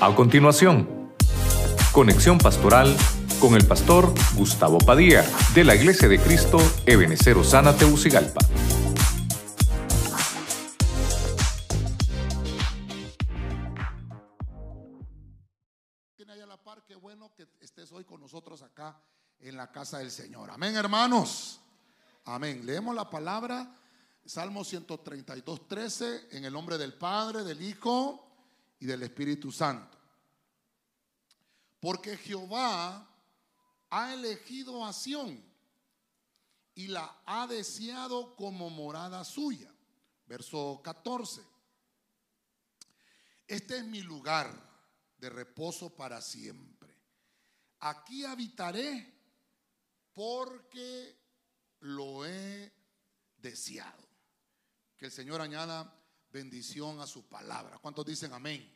A continuación, conexión pastoral con el pastor Gustavo Padilla de la Iglesia de Cristo Ebenecer Osana Teucigalpa. Tiene ahí a la par, qué bueno que estés hoy con nosotros acá en la casa del Señor. Amén, hermanos. Amén. Leemos la palabra, Salmo 132, 13, en el nombre del Padre, del Hijo y del Espíritu Santo. Porque Jehová ha elegido a Sión y la ha deseado como morada suya. Verso 14. Este es mi lugar de reposo para siempre. Aquí habitaré porque lo he deseado. Que el Señor añada bendición a su palabra. ¿Cuántos dicen amén?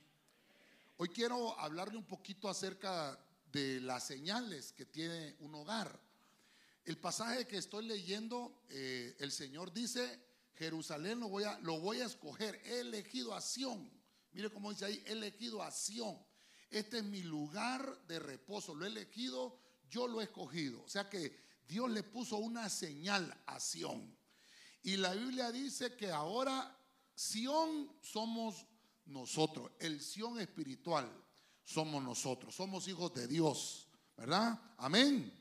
Hoy quiero hablarle un poquito acerca de las señales que tiene un hogar. El pasaje que estoy leyendo, eh, el Señor dice, Jerusalén lo voy, a, lo voy a escoger, he elegido a Sión. Mire cómo dice ahí, he elegido a Sión. Este es mi lugar de reposo, lo he elegido, yo lo he escogido. O sea que Dios le puso una señal a Sión. Y la Biblia dice que ahora Sión somos nosotros, el Sión espiritual somos nosotros, somos hijos de Dios, ¿verdad? Amén.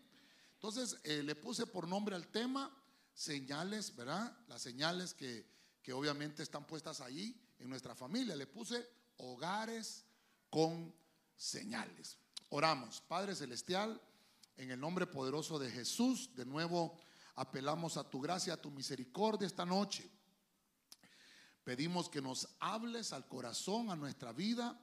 Entonces eh, le puse por nombre al tema señales, ¿verdad? Las señales que, que obviamente están puestas ahí en nuestra familia. Le puse hogares con señales. Oramos, Padre Celestial, en el nombre poderoso de Jesús, de nuevo apelamos a tu gracia, a tu misericordia esta noche. Pedimos que nos hables al corazón, a nuestra vida.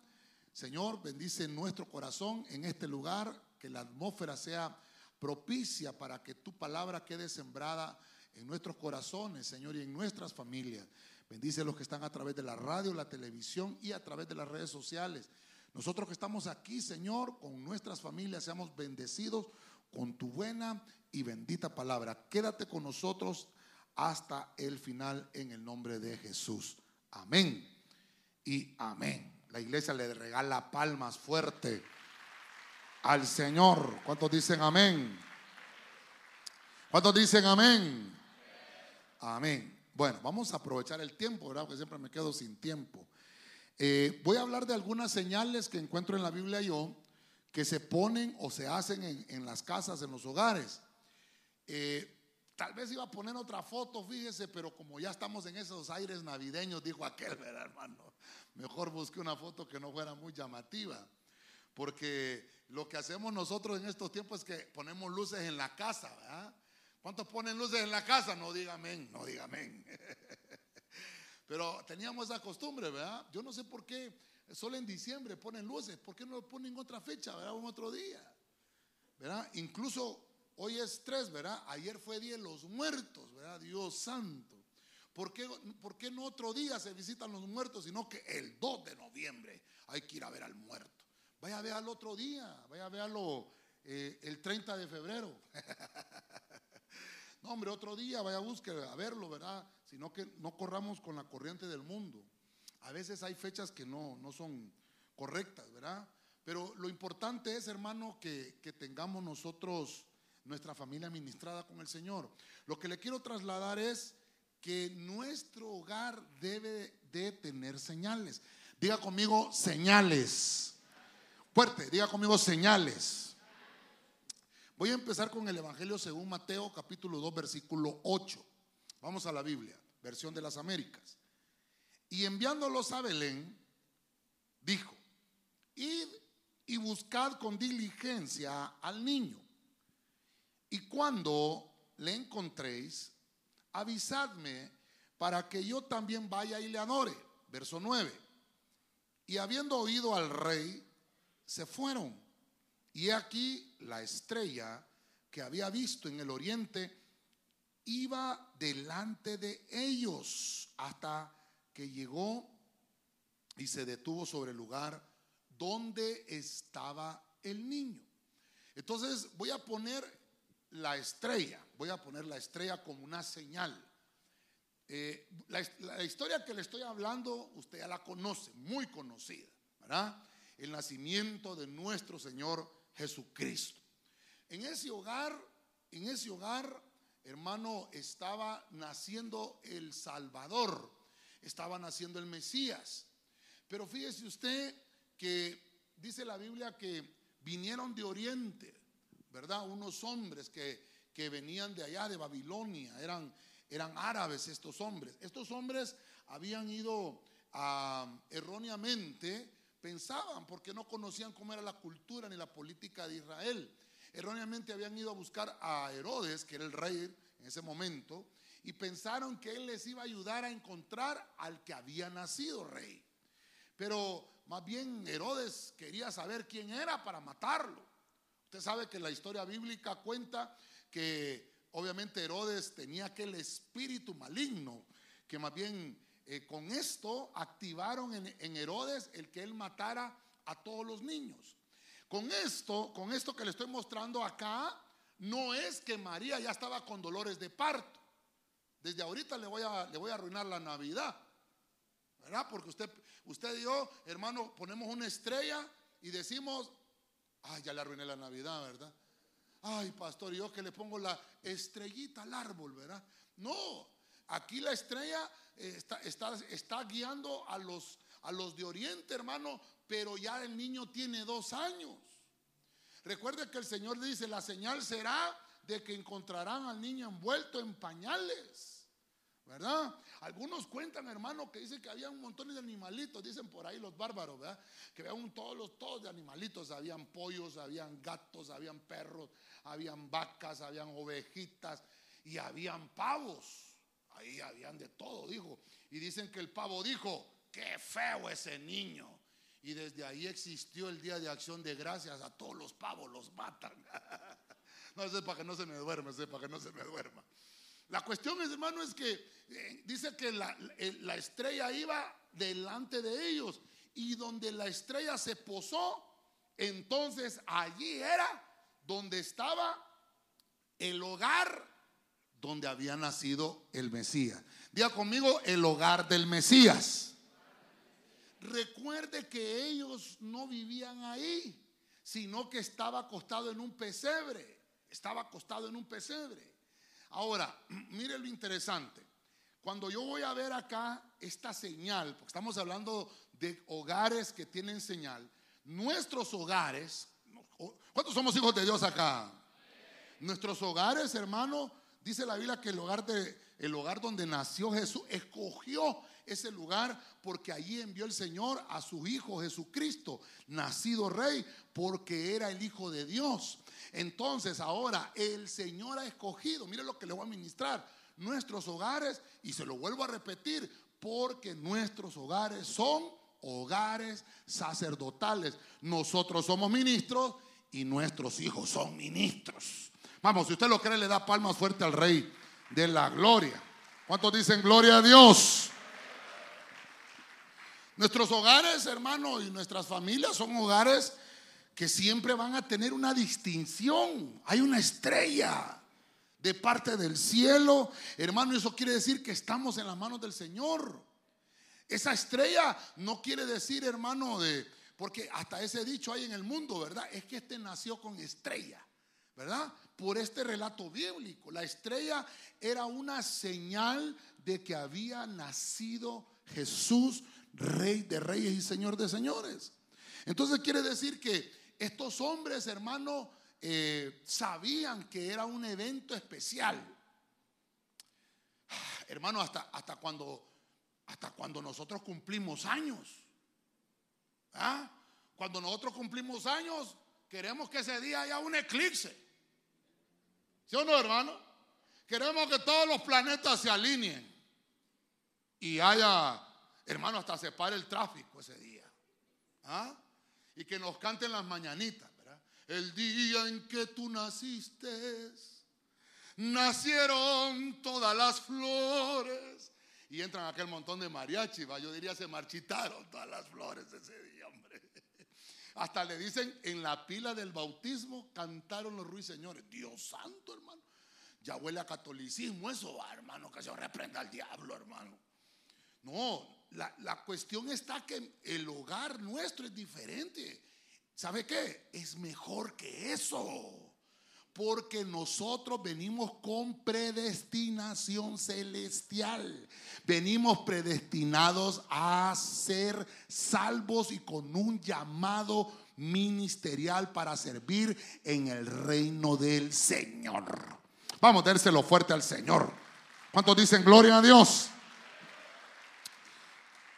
Señor, bendice nuestro corazón en este lugar, que la atmósfera sea propicia para que tu palabra quede sembrada en nuestros corazones, Señor, y en nuestras familias. Bendice a los que están a través de la radio, la televisión y a través de las redes sociales. Nosotros que estamos aquí, Señor, con nuestras familias, seamos bendecidos con tu buena y bendita palabra. Quédate con nosotros hasta el final en el nombre de Jesús. Amén y amén. La iglesia le regala palmas fuerte al Señor. ¿Cuántos dicen amén? ¿Cuántos dicen amén? Amén. Bueno, vamos a aprovechar el tiempo, ¿verdad? Porque siempre me quedo sin tiempo. Eh, voy a hablar de algunas señales que encuentro en la Biblia yo, que se ponen o se hacen en, las casas, en los hogares. Eh, Tal vez iba a poner otra foto, fíjese, pero como ya estamos en esos aires navideños, dijo aquel, ¿verdad, hermano? Mejor busqué una foto que no fuera muy llamativa. Porque lo que hacemos nosotros en estos tiempos es que ponemos luces en la casa, ¿verdad? ¿Cuántos ponen luces en la casa? No diga amén, no diga amén. Pero teníamos esa costumbre, ¿verdad? Yo no sé por qué solo en diciembre ponen luces, ¿por qué no lo ponen en otra fecha, ¿verdad? En otro día, ¿verdad? Incluso Hoy es tres, ¿verdad? Ayer fue Día de los Muertos, ¿verdad? Dios santo. ¿Por qué, ¿Por qué, no otro día se visitan los muertos, sino que el 2 de noviembre hay que ir a ver al muerto? Vaya a ver al otro día, vaya a verlo eh, el 30 de febrero. no, hombre, otro día vaya a buscar a verlo, ¿verdad? Sino que no corramos con la corriente del mundo. A veces hay fechas que no, no son correctas, ¿verdad? Pero lo importante es, hermano, que, que tengamos nosotros nuestra familia ministrada con el Señor. Lo que le quiero trasladar es que nuestro hogar debe de tener señales. Diga conmigo señales. Fuerte, diga conmigo señales. Voy a empezar con el Evangelio según Mateo capítulo 2 versículo 8. Vamos a la Biblia, versión de las Américas. Y enviándolos a Belén, dijo, id y buscad con diligencia al niño y cuando le encontréis, avisadme para que yo también vaya y le adore. Verso 9. Y habiendo oído al rey, se fueron. Y aquí la estrella que había visto en el oriente iba delante de ellos hasta que llegó y se detuvo sobre el lugar donde estaba el niño. Entonces voy a poner la estrella. Voy a poner la estrella como una señal. Eh, la, historia que le estoy hablando, usted ya la conoce, muy conocida, ¿verdad? el nacimiento de nuestro Señor Jesucristo. En ese hogar, en ese hogar, hermano, estaba naciendo el Salvador, estaba naciendo el Mesías. Pero fíjese usted que dice la Biblia que vinieron de Oriente, ¿verdad? Unos hombres que, que venían de allá, de Babilonia, eran, eran árabes estos hombres. Estos hombres habían ido erróneamente, pensaban, porque no conocían cómo era la cultura ni la política de Israel. Erróneamente habían ido a buscar a Herodes, que era el rey en ese momento, y pensaron que él les iba a ayudar a encontrar al que había nacido rey. Pero más bien Herodes quería saber quién era para matarlo. Usted sabe que la historia bíblica cuenta que obviamente Herodes tenía aquel espíritu maligno que más bien eh, con esto activaron en, Herodes el que él matara a todos los niños. Con esto, con esto que le estoy mostrando acá, no es que María ya estaba con dolores de parto. Desde ahorita le voy a, le voy a arruinar la Navidad. ¿Verdad? Porque usted, usted y yo, hermano, ponemos una estrella y decimos, ay, ya le arruiné la Navidad, ¿verdad? Ay, pastor, yo que le pongo la estrellita al árbol, ¿verdad? No, aquí la estrella está, está, guiando a los, a los de Oriente, hermano, pero ya el niño tiene dos años. Recuerde que el Señor dice, la señal será de que encontrarán al niño envuelto en pañales. ¿Verdad? Algunos cuentan, hermano, que dicen que había un montón de animalitos, dicen por ahí los bárbaros, ¿verdad? Que vean todos los todos de animalitos, habían pollos, habían gatos, habían perros, habían vacas, habían ovejitas y habían pavos. Ahí habían de todo, dijo. Y dicen que el pavo dijo, qué feo ese niño. Y desde ahí existió el Día de Acción de Gracias. A todos los pavos los matan. no, es para que no se me duerma, es para que no se me duerma. La cuestión, es, hermano, es que eh, dice que la, la estrella iba delante de ellos. Y donde la estrella se posó, entonces allí era donde estaba el hogar donde había nacido el Mesías. Diga conmigo, el hogar del Mesías. Recuerde que ellos no vivían ahí, sino que estaba acostado en un pesebre. Estaba acostado en un pesebre. Ahora, mire lo interesante. Cuando yo voy a ver acá esta señal, porque estamos hablando de hogares que tienen señal, nuestros hogares, ¿cuántos somos hijos de Dios acá? Nuestros hogares, hermano, Dice la Biblia que el hogar, de, el hogar donde nació Jesús escogió ese lugar porque allí envió el Señor a su Hijo Jesucristo, nacido rey, porque era el Hijo de Dios. Entonces ahora el Señor ha escogido, mire lo que le voy a ministrar, nuestros hogares, y se lo vuelvo a repetir, porque nuestros hogares son hogares sacerdotales. Nosotros somos ministros y nuestros hijos son ministros. Vamos, si usted lo cree, le da palmas fuerte al Rey de la Gloria. ¿Cuántos dicen gloria a Dios? Nuestros hogares, hermano, y nuestras familias son hogares que siempre van a tener una distinción. Hay una estrella de parte del cielo. Hermano, eso quiere decir que estamos en las manos del Señor. Esa estrella no quiere decir, hermano, de, porque hasta ese dicho hay en el mundo, ¿verdad? Es que este nació con estrella, ¿verdad? por este relato bíblico. La estrella era una señal de que había nacido Jesús, rey de reyes y señor de señores. Entonces quiere decir que estos hombres, hermano, eh, sabían que era un evento especial. Hermano, hasta, hasta, cuando, hasta cuando nosotros cumplimos años. ¿ah? Cuando nosotros cumplimos años, queremos que ese día haya un eclipse. ¿Sí o no, hermano? Queremos que todos los planetas se alineen y haya, hermano, hasta se pare el tráfico ese día. ¿Ah? Y que nos canten las mañanitas, ¿verdad? El día en que tú naciste, nacieron todas las flores. Y entran aquel montón de mariachi, yo diría se marchitaron todas las flores ese día. Hasta le dicen en la pila del bautismo cantaron los ruiseñores. Dios santo, hermano. Ya huele a catolicismo eso, hermano, que se reprenda al diablo, hermano. No, la, la cuestión está que el hogar nuestro es diferente. ¿Sabe qué? Es mejor que eso. Porque nosotros venimos con predestinación celestial. Venimos predestinados a ser salvos y con un llamado ministerial para servir en el reino del Señor. Vamos a dárselo fuerte al Señor. ¿Cuántos dicen gloria a Dios?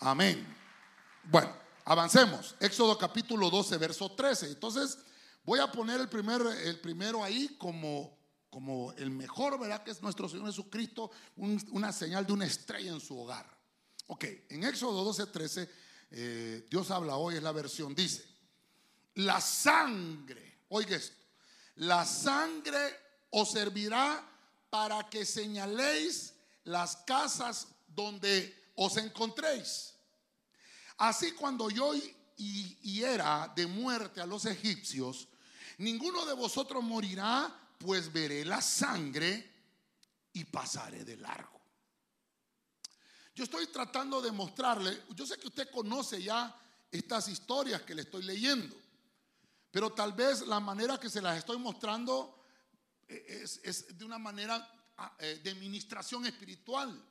Amén. Bueno, avancemos. Éxodo capítulo 12, verso 13. Entonces, voy a poner el, primer, el primero ahí como, como el mejor, ¿verdad? Que es nuestro Señor Jesucristo, una señal de una estrella en su hogar. Ok, en Éxodo 12, 13, eh, Dios habla hoy, es la versión, dice, la sangre, oiga esto, la sangre os servirá para que señaléis las casas donde os encontréis. Así cuando yo hiera de muerte a los egipcios, ninguno de vosotros morirá, pues veré la sangre y pasaré de largo. Yo estoy tratando de mostrarle, yo sé que usted conoce ya estas historias que le estoy leyendo, pero tal vez la manera que se las estoy mostrando eh, es, de una manera ah, eh, de administración espiritual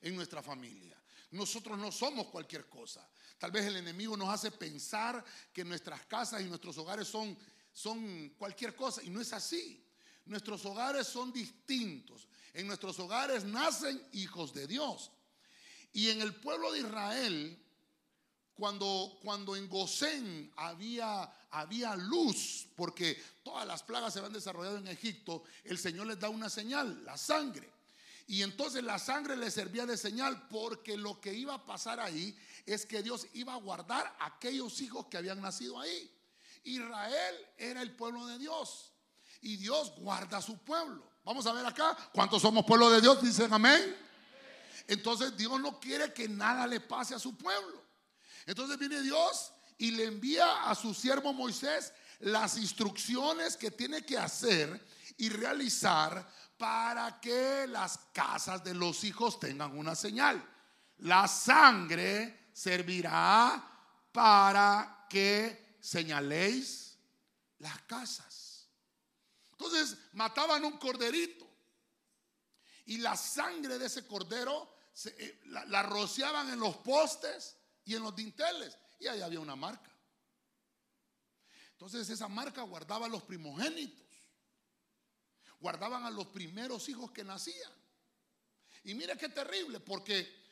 en nuestra familia. Nosotros no somos cualquier cosa. Tal vez el enemigo nos hace pensar que nuestras casas y nuestros hogares son, son cualquier cosa y no es así. Nuestros hogares son distintos. En nuestros hogares nacen hijos de Dios. Y en el pueblo de Israel, cuando, cuando en Gosén había, había luz, porque todas las plagas se habían desarrollado en Egipto, el Señor les da una señal, la sangre. Y entonces la sangre le servía de señal porque lo que iba a pasar ahí es que Dios iba a guardar a aquellos hijos que habían nacido ahí. Israel era el pueblo de Dios y Dios guarda a su pueblo. Vamos a ver acá, ¿cuántos somos pueblo de Dios? Dicen amén. Entonces Dios no quiere que nada le pase a su pueblo. Entonces viene Dios y le envía a su siervo Moisés las instrucciones que tiene que hacer y realizar para que las casas de los hijos tengan una señal. La sangre servirá para que señaléis las casas. Entonces mataban un corderito y la sangre de ese cordero eh, la, rociaban en los postes y en los dinteles y ahí había una marca. Entonces esa marca guardaba los primogénitos guardaban a los primeros hijos que nacían. Y mire qué terrible, porque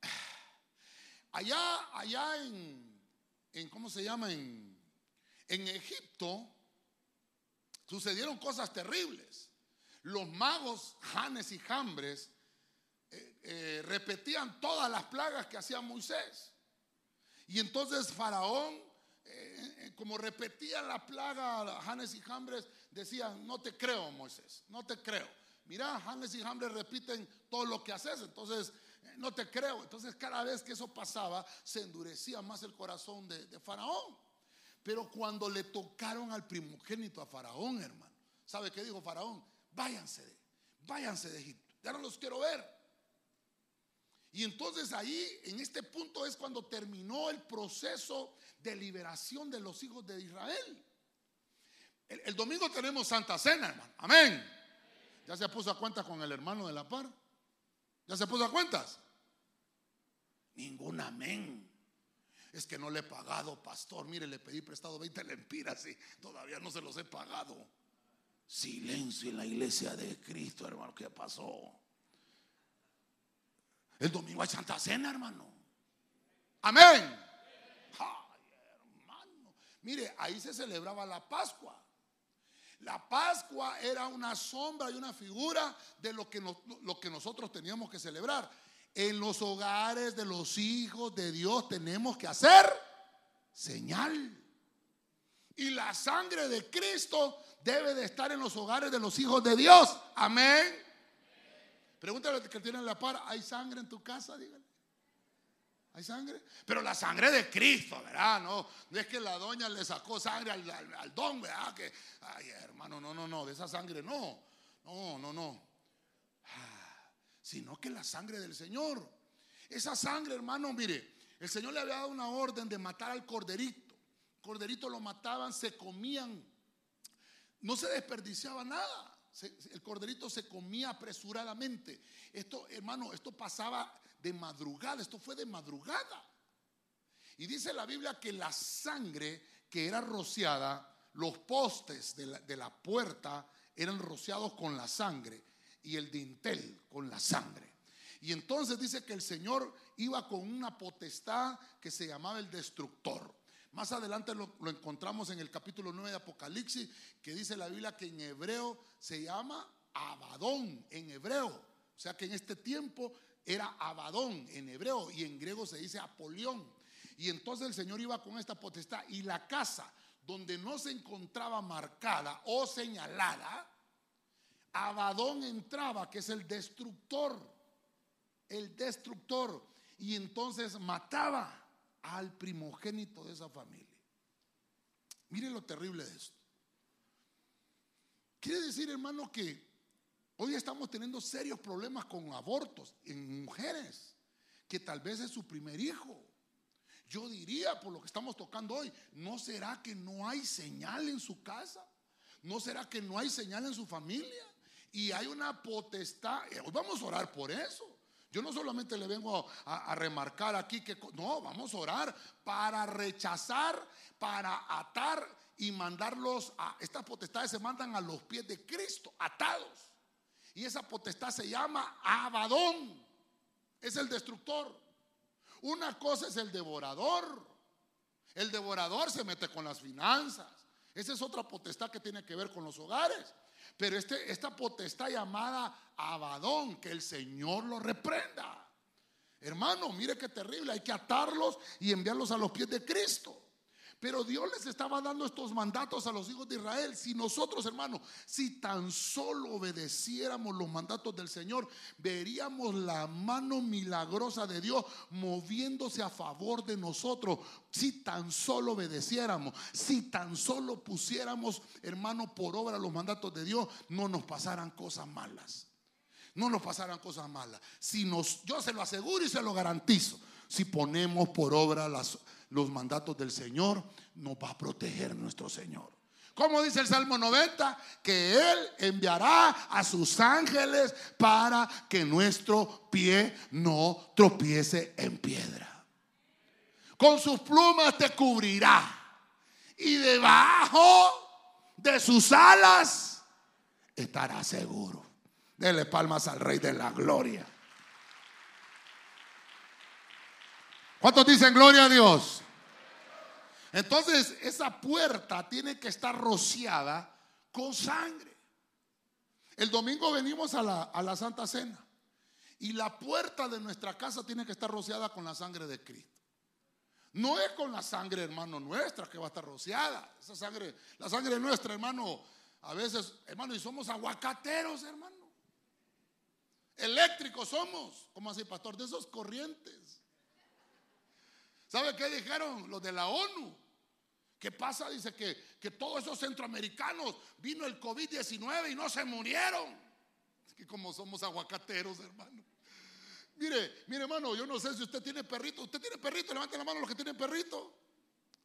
allá, allá en, en ¿cómo se llama? En, en Egipto sucedieron cosas terribles. Los magos Janes y Jambres eh, eh, repetían todas las plagas que hacía Moisés. Y entonces Faraón, eh, como repetía la plaga Janes y Jambres, decían, no te creo, Moisés, no te creo. Mira, Hannes y Hambre repiten todo lo que haces, entonces eh, no te creo. Entonces cada vez que eso pasaba, se endurecía más el corazón de, Faraón. Pero cuando le tocaron al primogénito a Faraón, hermano, ¿sabe qué dijo Faraón? Váyanse, de, váyanse de Egipto, ya no los quiero ver. Y entonces ahí, en este punto es cuando terminó el proceso de liberación de los hijos de Israel. El, domingo tenemos Santa Cena, hermano. Amén. ¿Ya se puso a cuentas con el hermano de la par? ¿Ya se puso a cuentas? Ningún amén. Es que no le he pagado, pastor. Mire, le pedí prestado 20 lempiras y todavía no se los he pagado. Silencio en la iglesia de Cristo, hermano. ¿Qué pasó? El domingo hay Santa Cena, hermano. Amén. Mire, ahí se celebraba la Pascua. La Pascua era una sombra y una figura de lo que, lo que nosotros teníamos que celebrar. En los hogares de los hijos de Dios tenemos que hacer señal. Y la sangre de Cristo debe de estar en los hogares de los hijos de Dios. Amén. Pregúntale al que tiene la par, ¿hay sangre en tu casa? Dígale. ¿Hay sangre? Pero la sangre de Cristo, ¿verdad? No, no es que la doña le sacó sangre al, don, ¿verdad? Que, ay, hermano, no, no, no, de esa sangre no. No, no, no. Ah, sino que la sangre del Señor. Esa sangre, hermano, mire, el Señor le había dado una orden de matar al corderito. corderito lo mataban, se comían, no se desperdiciaba nada. El corderito se comía apresuradamente. Esto, hermano, esto pasaba de madrugada, esto fue de madrugada. Y dice la Biblia que la sangre que era rociada, los postes de la, de la puerta eran rociados con la sangre y el dintel con la sangre. Y entonces dice que el Señor iba con una potestad que se llamaba el destructor. Más adelante lo, encontramos en el capítulo 9 de Apocalipsis, que dice la Biblia que en hebreo se llama Abadón, en hebreo. O sea que en este tiempo era Abadón en hebreo y en griego se dice Apolión. Y entonces el Señor iba con esta potestad y la casa donde no se encontraba marcada o señalada, Abadón entraba, que es el destructor el destructor, y entonces mataba al primogénito de esa familia. Mire lo terrible de esto. Quiere decir, hermano, que hoy estamos teniendo serios problemas con abortos en mujeres, que tal vez es su primer hijo. Yo diría, por lo que estamos tocando hoy, ¿no será que no hay señal en su casa? ¿No será que no hay señal en su familia? Y hay una potestad. Hoy vamos a orar por eso. Yo no solamente le vengo a, remarcar aquí que no, vamos a orar para rechazar, para atar y mandarlos a estas potestades se mandan a los pies de Cristo, atados. Y esa potestad se llama Abadón. Es el destructor. Una cosa es el devorador. El devorador se mete con las finanzas. Esa es otra potestad que tiene que ver con los hogares. Pero este, esta potestad llamada Abadón, que el Señor lo reprenda. Hermano, mire qué terrible, hay que atarlos y enviarlos a los pies de Cristo. Pero Dios les estaba dando estos mandatos a los hijos de Israel. Si nosotros, hermanos, si tan solo obedeciéramos los mandatos del Señor, veríamos la mano milagrosa de Dios moviéndose a favor de nosotros. Si tan solo obedeciéramos, si tan solo pusiéramos, hermano, por obra los mandatos de Dios, no nos pasaran cosas malas. No nos pasaran cosas malas. Si nos, yo se lo aseguro y se lo garantizo. Si ponemos por obra las los mandatos del Señor, nos va a proteger nuestro Señor. Como dice el Salmo 90, que Él enviará a sus ángeles para que nuestro pie no tropiece en piedra. Con sus plumas te cubrirá y debajo de sus alas estará seguro. Dele palmas al Rey de la Gloria. ¿Cuántos dicen gloria a Dios? Entonces, esa puerta tiene que estar rociada con sangre. El domingo venimos a la, a la Santa Cena y la puerta de nuestra casa tiene que estar rociada con la sangre de Cristo. No es con la sangre, hermano, nuestra que va a estar rociada. Esa sangre, la sangre nuestra, hermano, a veces, hermano, y somos aguacateros, hermano. Eléctricos somos, como así, pastor, de esos corrientes. ¿Sabe qué dijeron los de la ONU? ¿Qué pasa? Dice que, que todos esos centroamericanos vino el COVID-19 y no se murieron. Es que como somos aguacateros, hermano. Mire, mire, hermano, yo no sé si usted tiene perrito. ¿Usted tiene perrito? Levante la mano los que tienen perrito.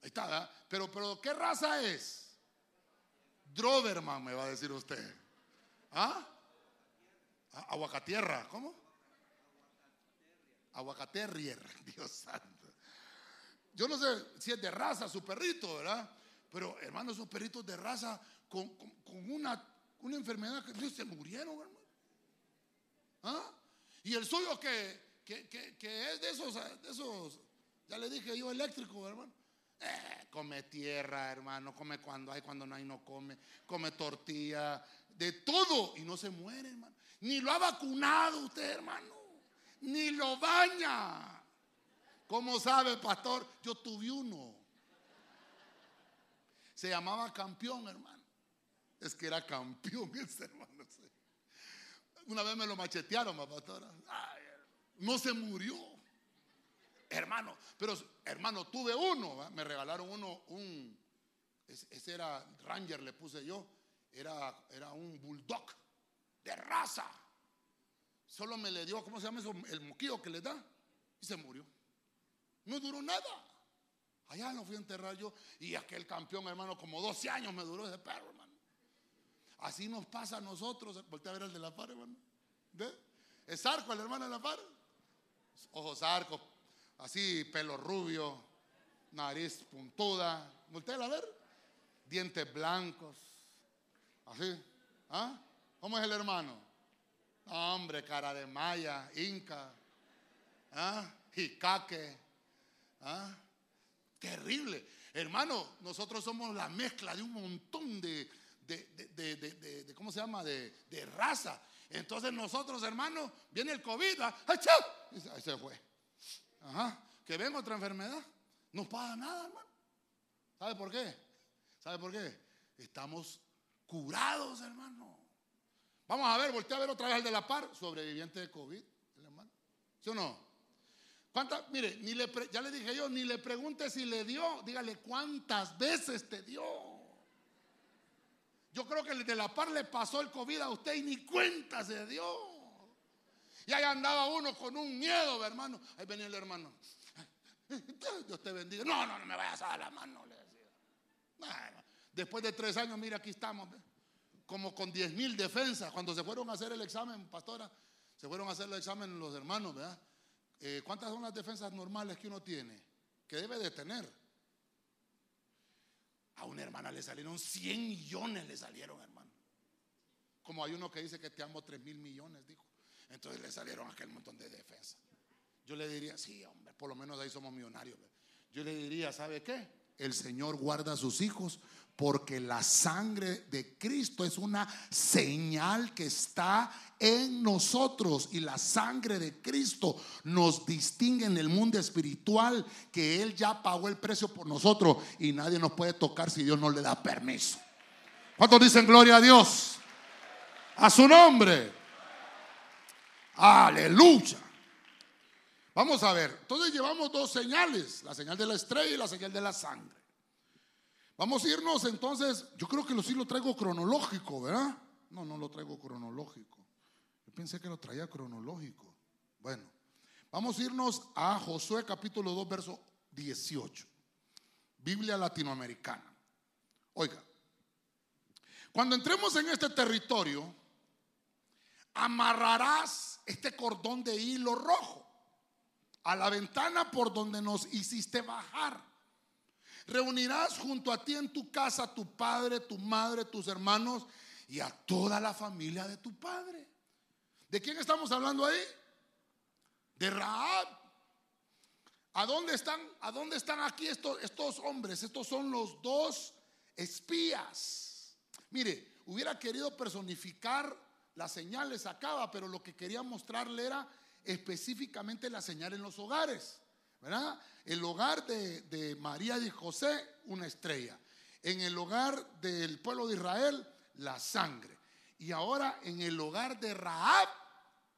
Ahí está, ¿verdad? Pero, pero, ¿qué raza es? Droverman, me va a decir usted. ¿Ah? Aguacatierra, ¿cómo? Aguacaterrier, Dios santo. Yo no sé si es de raza su perrito, ¿verdad? Pero hermano, esos perritos de raza con, una, una, enfermedad que se murieron, hermano. ¿Ah? Y el suyo que, que, es de esos, de esos, ya le dije yo, eléctrico, hermano. Eh, come tierra, hermano, come cuando hay, cuando no hay, no come. Come tortilla, de todo y no se muere, hermano. Ni lo ha vacunado usted, hermano. Ni lo baña. ¿Cómo sabe, pastor? Yo tuve uno. Se llamaba campeón, hermano. Es que era campeón ese hermano. Una vez me lo machetearon, pastora. no se murió. Hermano, pero hermano, tuve uno. Me regalaron uno, un. Ese era Ranger, le puse yo. Era, era un bulldog de raza. Solo me le dio, ¿cómo se llama eso? El moquillo que le da y se murió. No duró nada. Allá lo fui a enterrar yo y aquel campeón, hermano, como 12 años me duró ese perro, hermano. Así nos pasa a nosotros. Voltea a ver al de la par, hermano. ¿Ve? Es arco el hermano de la par. Ojos arcos, así, pelo rubio, nariz puntuda. Voltea a ver. Dientes blancos. Así. ¿Ah? ¿Cómo es el hermano? Hombre, cara de maya, inca. ¿Ah? Jicaque. ¿Ah? Terrible. Hermano, nosotros somos la mezcla de un montón de, de, ¿cómo se llama? De, raza. Entonces nosotros, hermano, viene el COVID, ¿ah? ahí se fue. Ajá. Que venga otra enfermedad. No pasa nada, hermano. ¿Sabe por qué? ¿Sabe por qué? Estamos curados, hermano. Vamos a ver, voltea a ver otra vez el de la par, sobreviviente de COVID, hermano. ¿Sí o no? Mire, ni le ya le dije yo, ni le pregunte si le dio, dígale cuántas veces te dio. Yo creo que de la par le pasó el COVID a usted y ni cuenta se dio. Y ahí andaba uno con un miedo, hermano. Ahí venía el hermano. Dios te bendiga. No, no, no me vayas a dar la mano, le decía. Después de tres años, mira, aquí estamos. Como con diez mil defensas. Cuando se fueron a hacer el examen, pastora, se fueron a hacer el examen los hermanos, ¿verdad? Eh, ¿Cuántas son las defensas normales que uno tiene? Que debe de tener. A una hermana le salieron 100 millones, le salieron, hermano. Como hay uno que dice que te amo 3 mil millones, dijo. Entonces le salieron aquel montón de defensas. Yo le diría, sí, hombre, por lo menos ahí somos millonarios. Yo le diría, ¿sabe qué? El Señor guarda a sus hijos porque la sangre de Cristo es una señal que está en nosotros y la sangre de Cristo nos distingue en el mundo espiritual que Él ya pagó el precio por nosotros y nadie nos puede tocar si Dios no le da permiso. ¿Cuántos dicen gloria a Dios? A su nombre. Aleluya. Vamos a ver, entonces llevamos dos señales, la señal de la estrella y la señal de la sangre. Vamos a irnos entonces, yo creo que lo sí lo traigo cronológico, ¿verdad? No, no lo traigo cronológico. Yo pensé que lo traía cronológico. Bueno, vamos a irnos a Josué capítulo 2, verso 18. Biblia latinoamericana. Oiga, cuando entremos en este territorio, amarrarás este cordón de hilo rojo a la ventana por donde nos hiciste bajar. Reunirás junto a ti en tu casa tu padre, tu madre, tus hermanos y a toda la familia de tu padre. ¿De quién estamos hablando ahí? De Raab. ¿A dónde están? ¿A dónde están aquí estos, estos hombres? Estos son los dos espías. Mire, hubiera querido personificar las señales acaba, pero lo que quería mostrarle era específicamente la señal en los hogares. ¿verdad? El hogar de, María y José, una estrella. En el hogar del pueblo de Israel, la sangre. Y ahora en el hogar de Raab,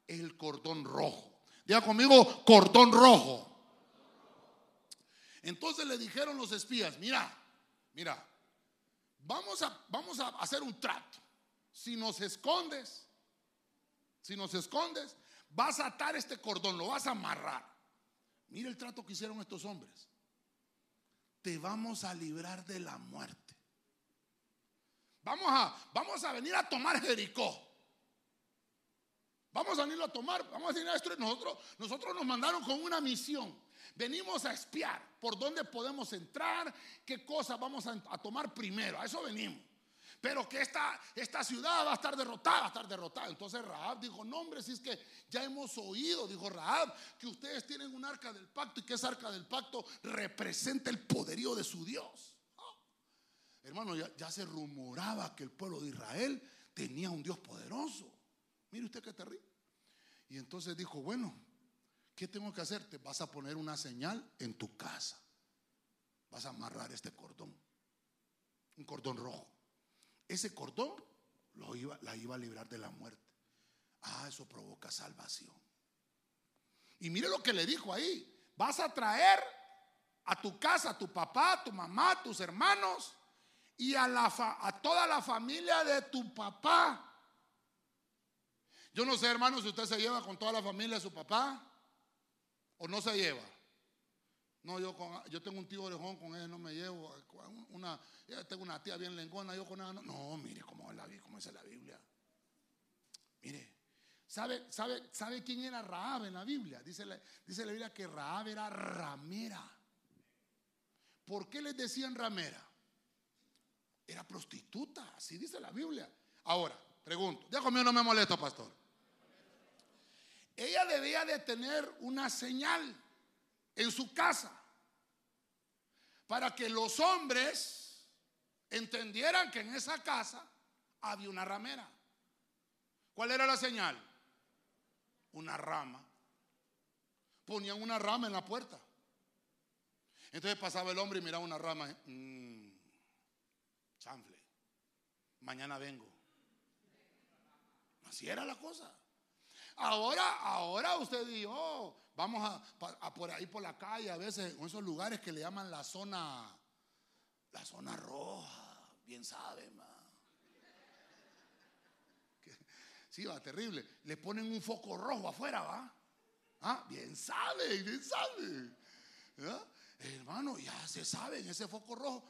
el cordón rojo. Diga conmigo, cordón rojo. Entonces le dijeron los espías, mira, mira, vamos a, vamos a hacer un trato. Si nos escondes, si nos escondes, vas a atar este cordón, lo vas a amarrar. Mira el trato que hicieron estos hombres. Te vamos a librar de la muerte. Vamos a, vamos a venir a tomar Jericó. Vamos a venir a tomar, vamos a decir esto. Nosotros, nosotros nos mandaron con una misión. Venimos a espiar por dónde podemos entrar, qué cosas vamos a, a tomar primero. A eso venimos pero que esta, esta ciudad va a estar derrotada, va a estar derrotada. Entonces Rahab dijo, no hombre, si es que ya hemos oído, dijo Rahab, que ustedes tienen un arca del pacto y que esa arca del pacto representa el poderío de su Dios. Ah. Hermano, ya, ya se rumoraba que el pueblo de Israel tenía un Dios poderoso. Mire usted qué terrible. Y entonces dijo, bueno, ¿qué tengo que hacer? Te vas a poner una señal en tu casa. Vas a amarrar este cordón. Un cordón rojo ese cordón lo iba, la iba a librar de la muerte. Ah, eso provoca salvación. Y mire lo que le dijo ahí. Vas a traer a tu casa a tu papá, a tu mamá, a tus hermanos y a, la a toda la familia de tu papá. Yo no sé, hermano, si usted se lleva con toda la familia de su papá. ¿O no se lleva? No, yo, con, yo tengo un tío orejón, con él no me llevo. Una, tengo una tía bien lengona, yo con ella no. Mire cómo, la, cómo dice la Biblia. Mire, ¿sabe, sabe, ¿sabe quién era Raab en la Biblia? Dice la, dice la Biblia que Raab era ramera. ¿Por qué les decían ramera? Era prostituta, así dice la Biblia. Ahora, pregunto, ya conmigo no me molesta, pastor. Ella debía de tener una señal en su casa para que los hombres entendieran que en esa casa había una ramera. ¿Cuál era la señal? Una rama. Ponían una rama en la puerta. Entonces pasaba el hombre y miraba una rama. Mmm, chanfle. Mañana vengo. Así era la cosa. Ahora, ahora usted dijo, oh, vamos a, por ahí por la calle, a veces en esos lugares que le llaman la zona, la zona roja, bien sabe, ma. Sí, va, terrible. Le ponen un foco rojo afuera, va. Ah, bien sabe, bien sabe. Hermano, ya se sabe en ese foco rojo.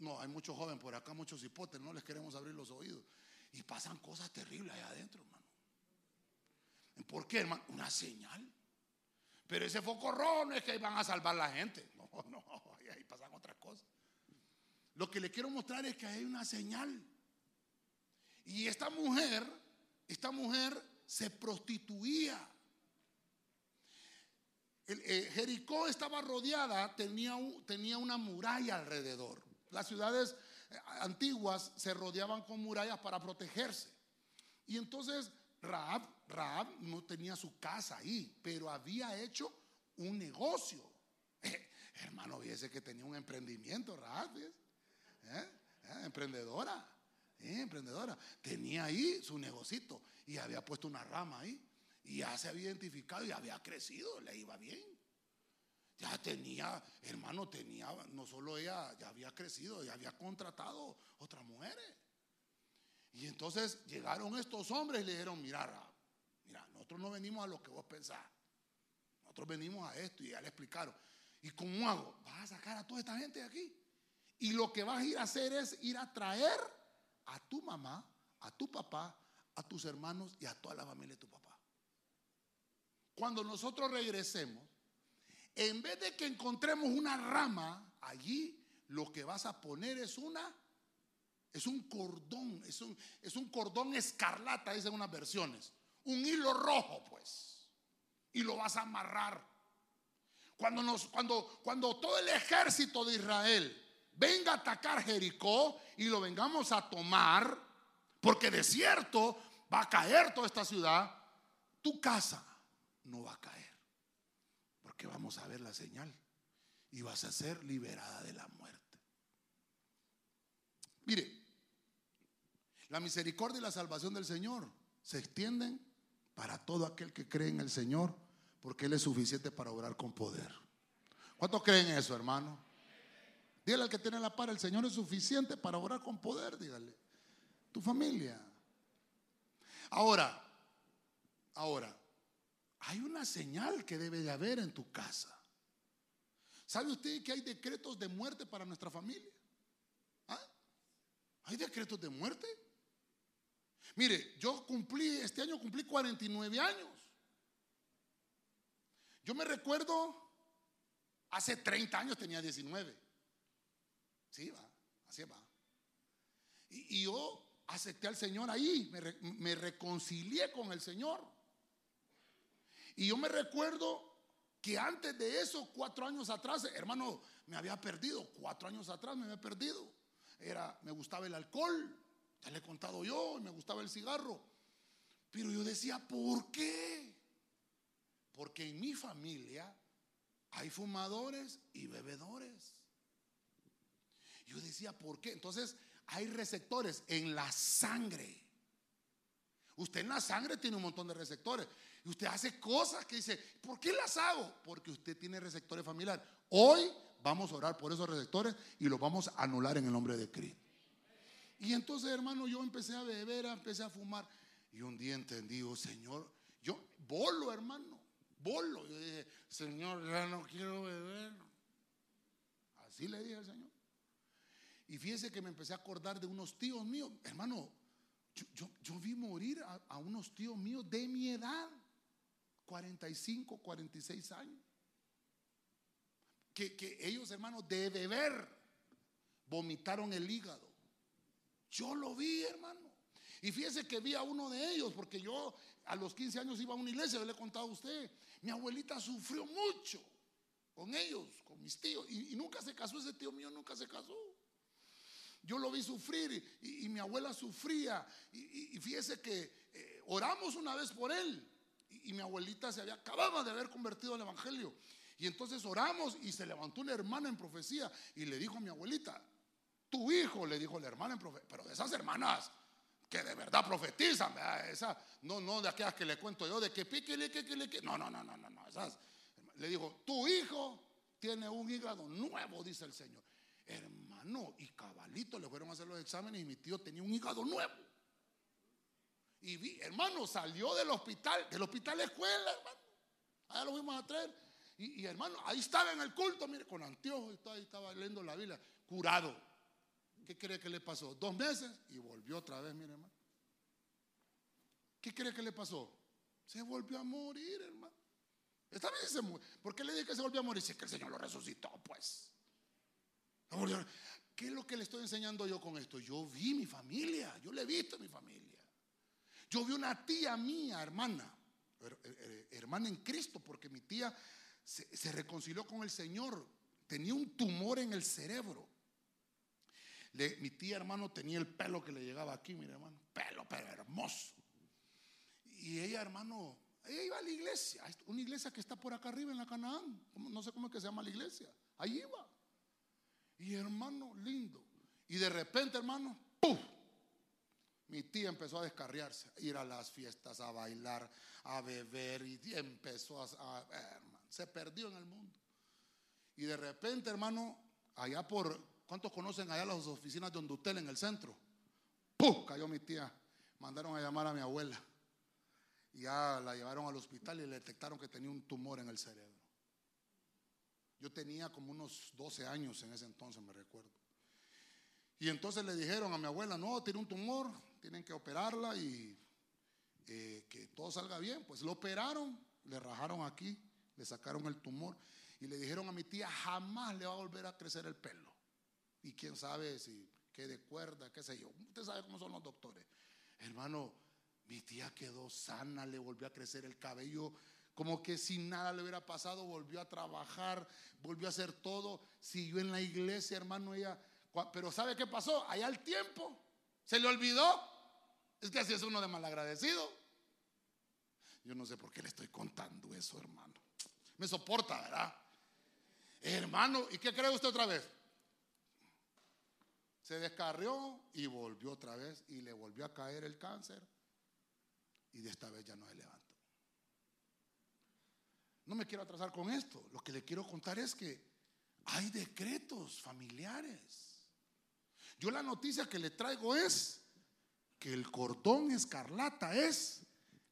No, hay muchos jóvenes por acá, muchos hipotes, no les queremos abrir los oídos. Y pasan cosas terribles allá adentro, hermano. ¿Por qué, hermano? Una señal. Pero ese foco rojo no es que van a salvar la gente. No, no, ahí pasan otras cosas. Lo que le quiero mostrar es que hay una señal. Y esta mujer, esta mujer se prostituía. Eh, Jericó estaba rodeada, tenía, tenía una muralla alrededor. Las ciudades eh, antiguas se rodeaban con murallas para protegerse. Y entonces Raab, Raab no tenía su casa ahí, pero había hecho un negocio. hermano, viese que tenía un emprendimiento, Raab, ¿Eh? ¿Eh? emprendedora, emprendedora. Tenía ahí su negocito y había puesto una rama ahí y ya se había identificado y había crecido, le iba bien. Ya tenía, hermano, tenía, no solo ella, ya había crecido, ya había contratado otras mujeres. Y entonces llegaron estos hombres y le dijeron, mira, mira, nosotros no venimos a lo que vos pensás. Nosotros venimos a esto y ya le explicaron. ¿Y cómo hago? Vas a sacar a toda esta gente de aquí. Y lo que vas a ir a hacer es ir a traer a tu mamá, a tu papá, a tus hermanos y a toda la familia de tu papá. Cuando nosotros regresemos, en vez de que encontremos una rama allí, lo que vas a poner es una es un cordón, es un, es un cordón escarlata, dicen unas versiones. Un hilo rojo, pues. Y lo vas a amarrar. Cuando, nos, cuando, cuando todo el ejército de Israel venga a atacar Jericó y lo vengamos a tomar, porque de cierto va a caer toda esta ciudad, tu casa no va a caer. Porque vamos a ver la señal y vas a ser liberada de la muerte. Mire, la misericordia y la salvación del Señor se extienden para todo aquel que cree en el Señor, porque Él es suficiente para obrar con poder. ¿Cuántos creen eso, hermano? Dígale al que tiene la par, el Señor es suficiente para obrar con poder, dígale. Tu familia. Ahora, ahora, hay una señal que debe de haber en tu casa. ¿Sabe usted que hay decretos de muerte para nuestra familia? ¿Ah? ¿Hay decretos de muerte? Mire, yo cumplí, este año cumplí 49 años. Yo me recuerdo, hace 30 años tenía 19. Sí, va, así va. Y, yo acepté al Señor ahí, me, reconcilié con el Señor. Y yo me recuerdo que antes de eso, cuatro años atrás, hermano, me había perdido. Cuatro años atrás me había perdido. Era, me gustaba el alcohol. Ya le he contado yo, me gustaba el cigarro. Pero yo decía, ¿por qué? Porque en mi familia hay fumadores y bebedores. Yo decía, ¿por qué? Entonces hay receptores en la sangre. Usted en la sangre tiene un montón de receptores. Y usted hace cosas que dice, ¿por qué las hago? Porque usted tiene receptores familiares. Hoy vamos a orar por esos receptores y los vamos a anular en el nombre de Cristo. Y entonces, hermano, yo empecé a beber, empecé a fumar. Y un día entendí, oh, Señor, yo, bolo, hermano, bolo. Yo dije, Señor, ya no quiero beber. Así le dije al Señor. Y fíjese que me empecé a acordar de unos tíos míos. Hermano, yo, vi morir a, unos tíos míos de mi edad, 45, 46 años. Que, que ellos, hermanos, de beber, vomitaron el hígado. Yo lo vi, hermano. Y fíjese que vi a uno de ellos, porque yo a los 15 años iba a una iglesia, yo le he contado a usted. Mi abuelita sufrió mucho con ellos, con mis tíos, y, nunca se casó, ese tío mío nunca se casó. Yo lo vi sufrir y, mi abuela sufría. Y, fíjese que eh, oramos una vez por él. Y, mi abuelita se había acababa de haber convertido al evangelio. Y entonces oramos y se levantó una hermana en profecía y le dijo a mi abuelita, tu hijo, le dijo la hermana en profecía, pero de esas hermanas que de verdad profetizan, Esa, no, no de aquellas que le cuento yo, de que pique, que, que, que, no, no, no, no, no, no, esas. Le dijo, tu hijo tiene un hígado nuevo, dice el Señor. Hermano, y cabalito le fueron a hacer los exámenes y mi tío tenía un hígado nuevo. Y vi, hermano, salió del hospital, del hospital escuela, hermano. Allá lo fuimos a traer. Y, hermano, ahí estaba en el culto, mire, con anteojos, ahí estaba leyendo la Biblia, curado. ¿Qué cree que le pasó? Dos meses y volvió otra vez, mire hermano. ¿Qué cree que le pasó? Se volvió a morir, hermano. Esta vez se murió. ¿Por qué le dije que se volvió a morir? Si es que el Señor lo resucitó, pues. ¿Qué es lo que le estoy enseñando yo con esto? Yo vi mi familia, yo le he visto a mi familia. Yo vi una tía mía, hermana, hermana en Cristo, porque mi tía se, reconcilió con el Señor. Tenía un tumor en el cerebro mi tía, hermano, tenía el pelo que le llegaba aquí, mire, hermano. Pelo, pero hermoso. Y ella, hermano, ella iba a la iglesia. Una iglesia que está por acá arriba en la Canaán. No sé cómo es que se llama la iglesia. Ahí iba. Y hermano, lindo. Y de repente, hermano, ¡pum! Mi tía empezó a descarriarse, a ir a las fiestas, a bailar, a beber y empezó a, hermano, se perdió en el mundo. Y de repente, hermano, allá por ¿Cuántos conocen allá las oficinas de Hondutel en el centro? ¡Pum! Cayó mi tía. Mandaron a llamar a mi abuela. Ya la llevaron al hospital y le detectaron que tenía un tumor en el cerebro. Yo tenía como unos 12 años en ese entonces, me recuerdo. Y entonces le dijeron a mi abuela, no, tiene un tumor, tienen que operarla y eh, que todo salga bien. Pues lo operaron, le rajaron aquí, le sacaron el tumor y le dijeron a mi tía, jamás le va a volver a crecer el pelo y quién sabe si quede cuerda, qué sé yo. Usted sabe cómo son los doctores. Hermano, mi tía quedó sana, le volvió a crecer el cabello, como que sin nada le hubiera pasado, volvió a trabajar, volvió a hacer todo, siguió en la iglesia, hermano, ella. Pero ¿sabe qué pasó? Allá el tiempo, se le olvidó. Es que así es uno de malagradecido. Yo no sé por qué le estoy contando eso, hermano. Me soporta, ¿verdad? Hermano, ¿y qué cree usted otra vez? Se descarrió y volvió otra vez y le volvió a caer el cáncer y de esta vez ya no se levantó. No me quiero atrasar con esto. Lo que le quiero contar es que hay decretos familiares. Yo la noticia que le traigo es que el cordón escarlata es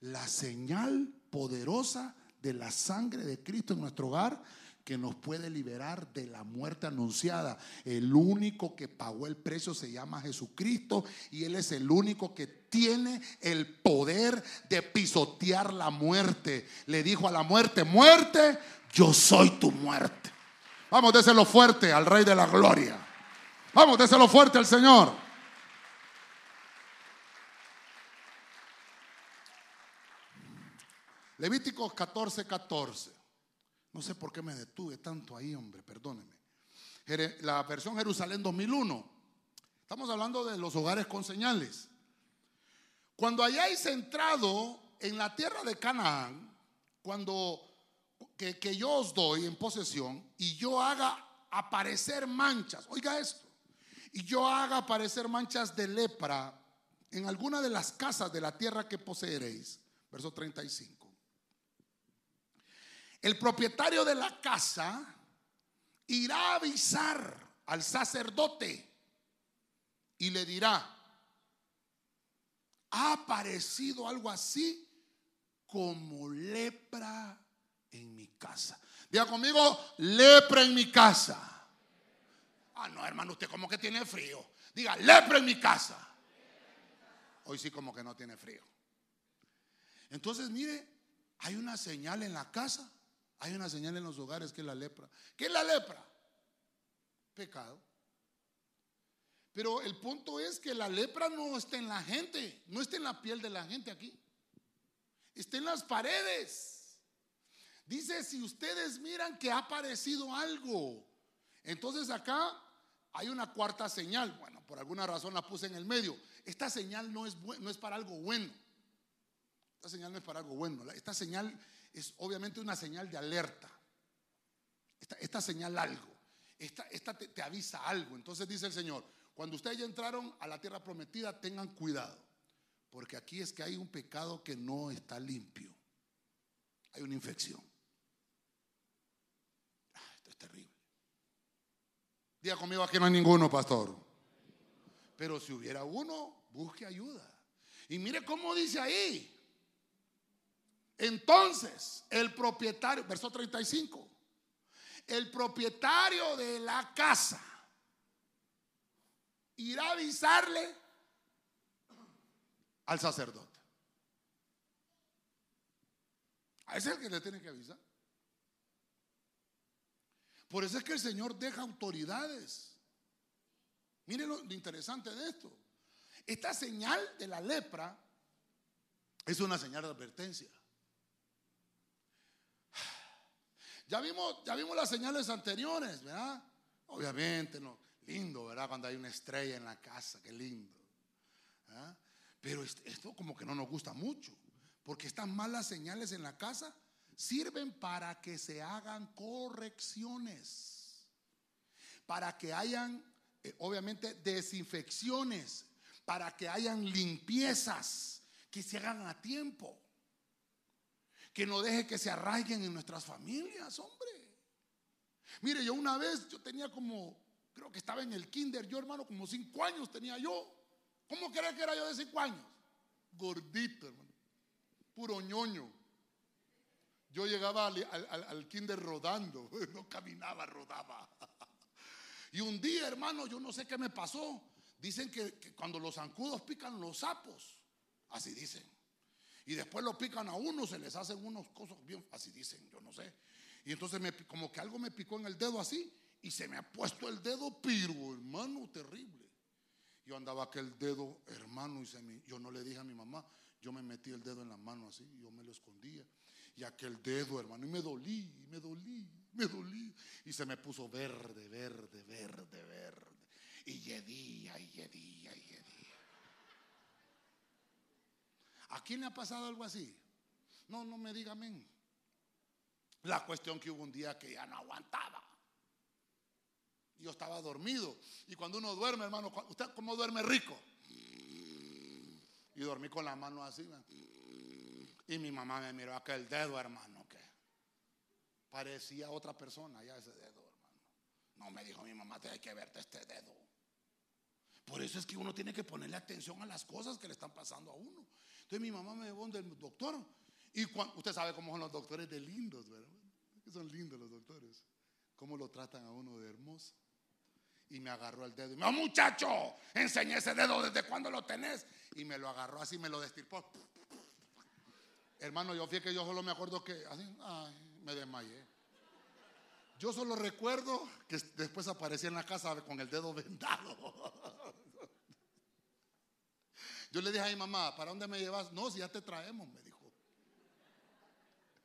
la señal poderosa de la sangre de Cristo en nuestro hogar que nos puede liberar de la muerte anunciada. El único que pagó el precio se llama Jesucristo y Él es el único que tiene el poder de pisotear la muerte. Le dijo a la muerte, muerte, yo soy tu muerte. Vamos, déselo fuerte al Rey de la Gloria. Vamos, déselo fuerte al Señor. Levíticos 14, 14. No sé por qué me detuve tanto ahí, hombre, perdóneme. La versión Jerusalén 2001. Estamos hablando de los hogares con señales. Cuando hayáis entrado en la tierra de Canaán, cuando que, que yo os doy en posesión y yo haga aparecer manchas, oiga esto, y yo haga aparecer manchas de lepra en alguna de las casas de la tierra que poseeréis, verso 35. El propietario de la casa irá a avisar al sacerdote y le dirá, ha aparecido algo así como lepra en mi casa. Diga conmigo, lepra en mi casa. Ah, no, hermano, usted como que tiene frío. Diga, lepra en mi casa. Hoy sí como que no tiene frío. Entonces, mire, hay una señal en la casa, hay una señal en los hogares que es la lepra. ¿Qué es la lepra? Pecado. Pero el punto es que la lepra no está en la gente, no está en la piel de la gente aquí. Está en las paredes. Dice, si ustedes miran que ha aparecido algo, entonces acá hay una cuarta señal. Bueno, por alguna razón la puse en el medio. Esta señal no es, no es para algo bueno. Esta señal no es para algo bueno. Esta señal es obviamente una señal de alerta. Esta, señal algo. Esta, esta te, avisa algo. Entonces dice el Señor, cuando ustedes ya entraron a la tierra prometida, tengan cuidado. Porque aquí es que hay un pecado que no está limpio. Hay una infección. Ah, esto es terrible. Diga conmigo, aquí no hay ninguno, pastor. Pero si hubiera uno, busque ayuda. Y mire cómo dice ahí. Entonces, el propietario, verso 35, el propietario de la casa irá a avisarle al sacerdote. A ese es el que le tiene que avisar. Por eso es que el Señor deja autoridades. Miren lo interesante de esto. Esta señal de la lepra es una señal de advertencia. Ya vimos, ya vimos las señales anteriores, ¿verdad? Obviamente, no, lindo, ¿verdad? Cuando hay una estrella en la casa, qué lindo. Pero esto como que no nos gusta mucho, porque estas malas señales en la casa sirven para que se hagan correcciones, para que hayan, eh, obviamente, desinfecciones, para que hayan limpiezas, que se hagan a tiempo, que no deje que se arraiguen en nuestras familias, hombre. Mire, yo una vez, yo tenía como, creo que estaba en el kinder, yo hermano, como cinco años tenía yo. ¿Cómo crees que era yo de cinco años? Gordito, hermano. Puro ñoño. Yo llegaba al, kinder rodando, no caminaba, rodaba. Y un día, hermano, yo no sé qué me pasó. Dicen que, cuando los zancudos pican los sapos, así dicen. Y después lo pican a uno, se les hacen unos cosas bien, así dicen, yo no sé. Y entonces me, como que algo me picó en el dedo así y se me ha puesto el dedo piro, hermano, terrible. Yo andaba aquel dedo, hermano, y se me, yo no le dije a mi mamá, yo me metí el dedo en la mano así, yo me lo escondía. Y aquel dedo, hermano, y me dolí, me dolí, me dolí. Y se me puso verde, verde, verde, verde. Y yedía, y yedía, y. ¿A quién le ha pasado algo así? No, no me diga amén. La cuestión que hubo un día que ya no aguantaba yo estaba dormido. Y cuando uno duerme, hermano, ¿usted cómo duerme rico? Y dormí con la mano así. Y mi mamá me miró aquel dedo, hermano, que parecía otra persona ya ese dedo, hermano. No me dijo mi mamá, te hay que verte este dedo. Por eso es que uno tiene que ponerle atención a las cosas que le están pasando a uno. Entonces mi mamá me llevó del doctor. Y usted sabe cómo son los doctores de lindos, ¿verdad? Que son lindos los doctores. Cómo lo tratan a uno de hermoso y me agarró el dedo. Y me dijo, muchacho, enseñé ese dedo desde cuando lo tenés. Y me lo agarró así, me lo destirpó. Hermano, yo fíjate que yo solo me acuerdo que así, me desmayé. Yo solo recuerdo que después aparecía en la casa con el dedo vendado. Yo le dije a mi mamá, ¿para dónde me llevas? No, si ya te traemos, me dijo.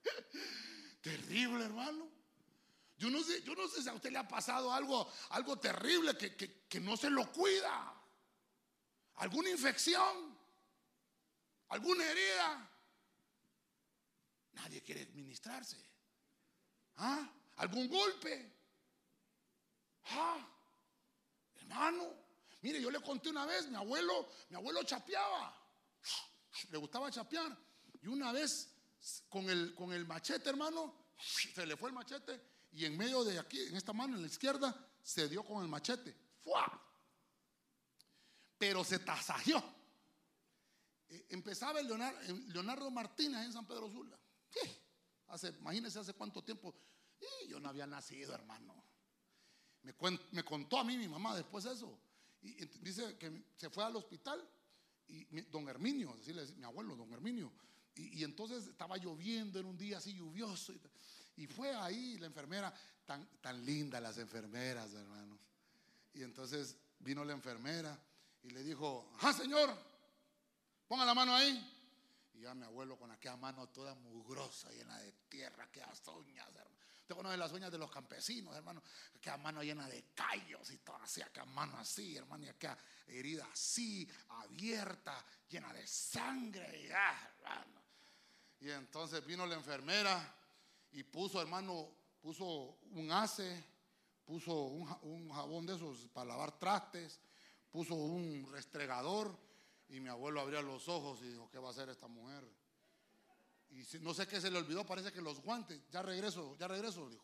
Terrible, hermano. Yo no sé, yo no sé si a usted le ha pasado algo, algo terrible que, que no se lo cuida. Alguna infección, alguna herida. Nadie quiere administrarse. ¿Ah? ¿Algún golpe? ¿Ah? Hermano, mire, yo le conté una vez, mi abuelo, mi abuelo chapeaba. Le gustaba chapear. Y una vez con el, con el machete, hermano, se le fue el machete y en medio de aquí, en esta mano, en la izquierda, se dio con el machete. ¡Fua! Pero se tasajeó. Eh, empezaba Leonardo, Martínez en San Pedro Sula. Hace, imagínense hace cuánto tiempo. Y yo no había nacido, hermano. Me, me contó a mí mi mamá después eso. Y, dice que se fue al hospital y don Herminio, decirle mi abuelo, don Herminio. Y, entonces estaba lloviendo, en un día así lluvioso. Y, fue ahí la enfermera, tan, tan linda las enfermeras, hermanos. Y entonces vino la enfermera y le dijo, ah, señor, ponga la mano ahí. Y ya mi abuelo con aquella mano toda mugrosa, llena de tierra, aquellas uñas, hermano. Usted conoce las uñas de los campesinos, hermano. Aquella mano llena de callos y todo así, aquella mano así, hermano, y aquella herida así, abierta, llena de sangre. Y, ah, hermano. y entonces vino la enfermera y puso, hermano, puso un ace, puso un, jabón de esos para lavar trastes, puso un restregador y mi abuelo abría los ojos y dijo, ¿qué va a hacer esta mujer? Y no sé qué se le olvidó, parece que los guantes, ya regreso, ya regreso, dijo.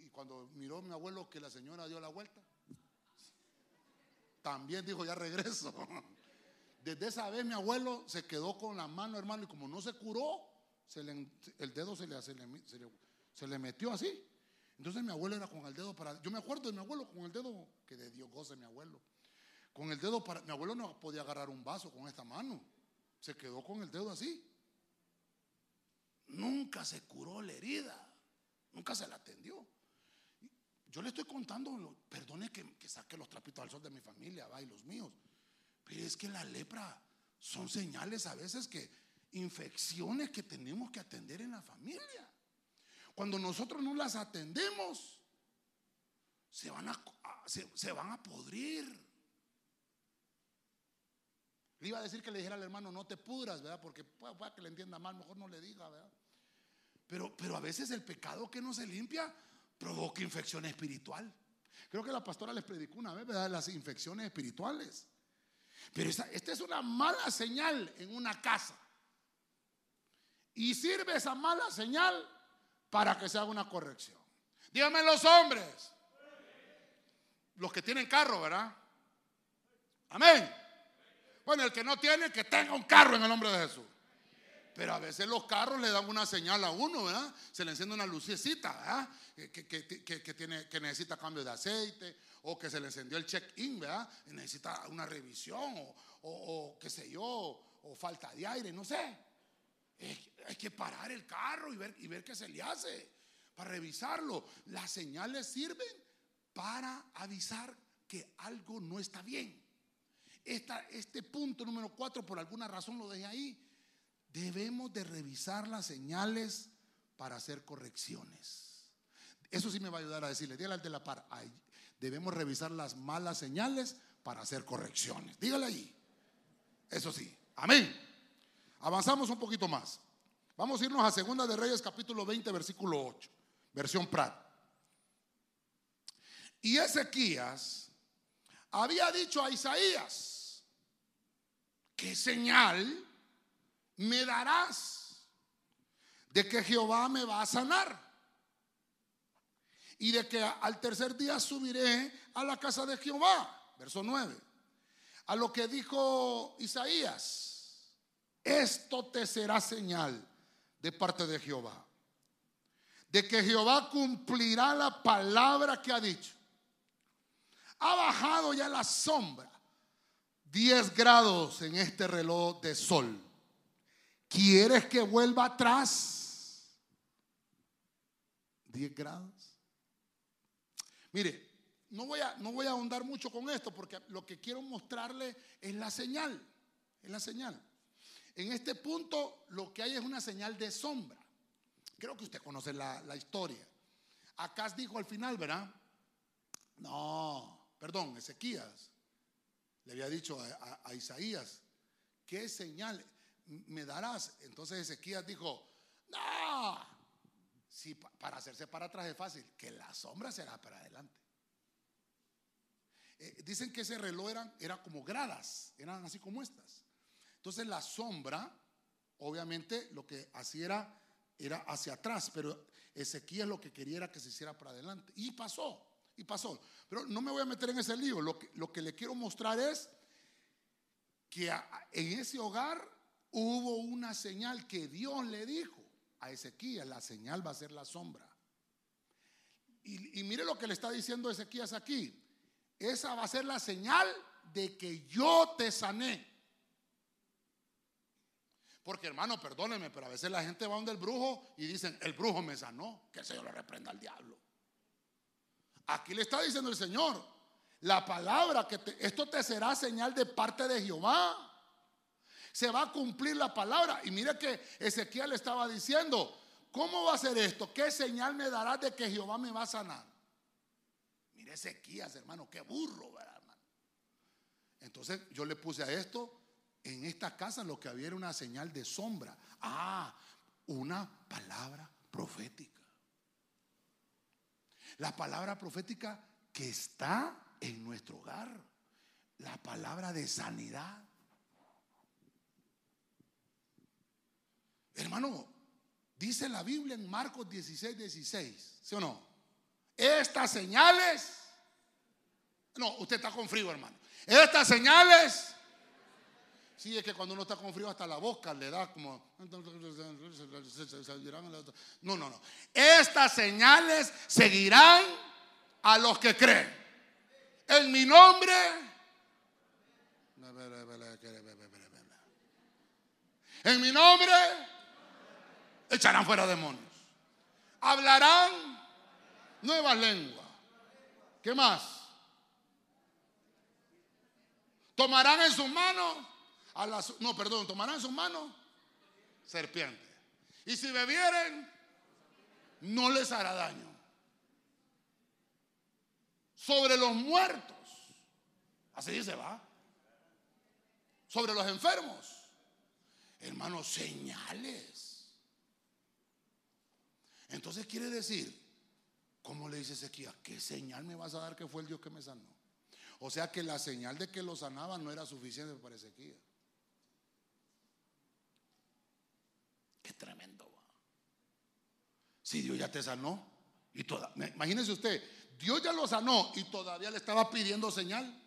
Y cuando miró mi abuelo que la señora dio la vuelta, también dijo, ya regreso. Desde esa vez mi abuelo se quedó con la mano, hermano, y como no se curó, el dedo se le, se, se le metió así. Entonces mi abuelo era con el dedo para... Yo me acuerdo de mi abuelo con el dedo, que de Dios goce mi abuelo. Con el dedo para... Mi abuelo no podía agarrar un vaso con esta mano. Se quedó con el dedo así. Nunca se curó la herida. Nunca se la atendió. Yo le estoy contando, perdone que, saque los trapitos al sol de mi familia, va, y los míos. Pero es que la lepra son señales a veces que infecciones que tenemos que atender en la familia. Cuando nosotros no las atendemos, se van a, se van a podrir. Le iba a decir que le dijera al hermano, no te pudras, ¿verdad? Porque puede, que le entienda mal, mejor no le diga, ¿verdad? Pero, pero a veces el pecado que no se limpia provoca infección espiritual. Creo que la pastora les predicó una vez, ¿verdad? Las infecciones espirituales. Pero esta, esta es una mala señal en una casa. Y sirve esa mala señal para que se haga una corrección. Díganme los hombres. Los que tienen carro, ¿verdad? Amén. Bueno, el que no tiene, que tenga un carro en el nombre de Jesús. Pero a veces los carros le dan una señal a uno, ¿verdad? Se le enciende una lucecita, ¿verdad? Que, tiene, que necesita cambio de aceite, o que se le encendió el check-in, ¿verdad? necesita una revisión, o, qué sé yo, o falta de aire, no sé. hay que parar el carro y ver, y ver qué se le hace, para revisarlo. Las señales sirven para avisar que algo no está bien este punto número cuatro, por alguna razón lo dejé ahí. Debemos de revisar las señales para hacer correcciones. Eso sí me va a ayudar a decirle, dígale al de la par, debemos revisar las malas señales para hacer correcciones. Dígale ahí. Eso sí. Amén. Avanzamos un poquito más. Vamos a irnos a Segunda de Reyes capítulo 20 versículo 8, versión Prat. Y Ezequías había dicho a Isaías, ¿qué señal me darás de que Jehová me va a sanar? Y de que al tercer día subiré a la casa de Jehová. Verso 9. A lo que dijo Isaías, esto te será señal de parte de Jehová. De que Jehová cumplirá la palabra que ha dicho ha bajado ya la sombra. 10 grados en este reloj de sol. ¿Quieres que vuelva atrás? 10 grados. Mire, no voy, a, no voy a ahondar mucho con esto porque lo que quiero mostrarle es la señal. Es la señal. En este punto lo que hay es una señal de sombra. Creo que usted conoce la, la historia. Acá dijo al final, ¿verdad? No, perdón, Ezequías, le había dicho a, Isaías, ¿qué señal me darás? Entonces Ezequías dijo, no, si para hacerse para atrás es fácil, que la sombra será para adelante. Eh, dicen que ese reloj eran, era como gradas, eran así como estas. Entonces la sombra, obviamente lo que hacía era, era hacia atrás, pero Ezequías lo que quería era que se hiciera para adelante. Y pasó y pasó. Pero no me voy a meter en ese lío. Lo que, lo que le quiero mostrar es que en ese hogar hubo una señal que Dios le dijo. a Ezequías, la señal va a ser la sombra. Y, mire lo que le está diciendo Ezequías aquí. Esa va a ser la señal de que yo te sané. Porque hermano, perdóneme, pero a veces la gente va donde el brujo y dicen, el brujo me sanó, que el Señor le reprenda al diablo. Aquí le está diciendo el Señor, la palabra que esto te será señal de parte de Jehová. Se va a cumplir la palabra. Y mire que Ezequiel estaba diciendo, ¿cómo va a ser esto? ¿Qué señal me dará de que Jehová me va a sanar? Mire Ezequías, hermano, qué burro, ¿verdad, hermano? Entonces yo le puse a esto, en esta casa lo que había era una señal de sombra. Ah, una palabra profética. La palabra profética que está en nuestro hogar. La palabra de sanidad. Hermano, dice la Biblia en Marcos 16, 16, ¿sí o no? Estas señales, no, usted está con frío, hermano. Estas señales, sí, es que cuando uno está con frío hasta la boca le da como... No, no, no. Estas señales seguirán a los que creen. En mi nombre. En mi nombre echarán fuera demonios. Hablarán nuevas lenguas. ¿Qué más? Tomarán en sus manos las no, perdón, tomarán sus manos serpientes. Y si bebieren, no les hará daño. Sobre los muertos. Así dice, va. Sobre los enfermos. Hermanos, señales. Entonces quiere decir, ¿cómo le dice Ezequiel? ¿Qué señal me vas a dar que fue el Dios que me sanó? O sea que la señal de que lo sanaba no era suficiente para Ezequiel. Tremendo. Si Dios ya te sanó y toda, imagínese usted, Dios ya lo sanó y todavía le estaba pidiendo señal.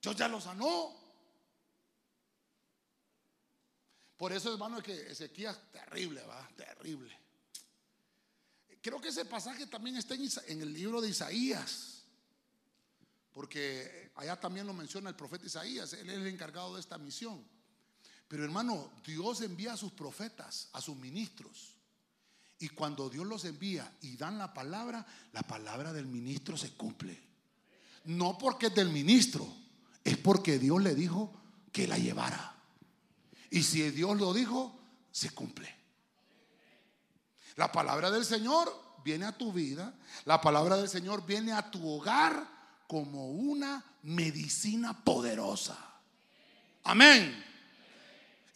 Dios ya lo sanó. Por eso, hermano, es que Ezequiel es terrible, va, terrible. Creo que ese pasaje también está en el libro de Isaías, porque allá también lo menciona el profeta Isaías, él es el encargado de esta misión. Pero hermano, Dios envía a sus profetas, a sus ministros. Y cuando Dios los envía y dan la palabra, la palabra del ministro se cumple. No porque es del ministro, es porque Dios le dijo que la llevara. Y si Dios lo dijo, se cumple. La palabra del Señor viene a tu vida. La palabra del Señor viene a tu hogar como una medicina poderosa. Amén.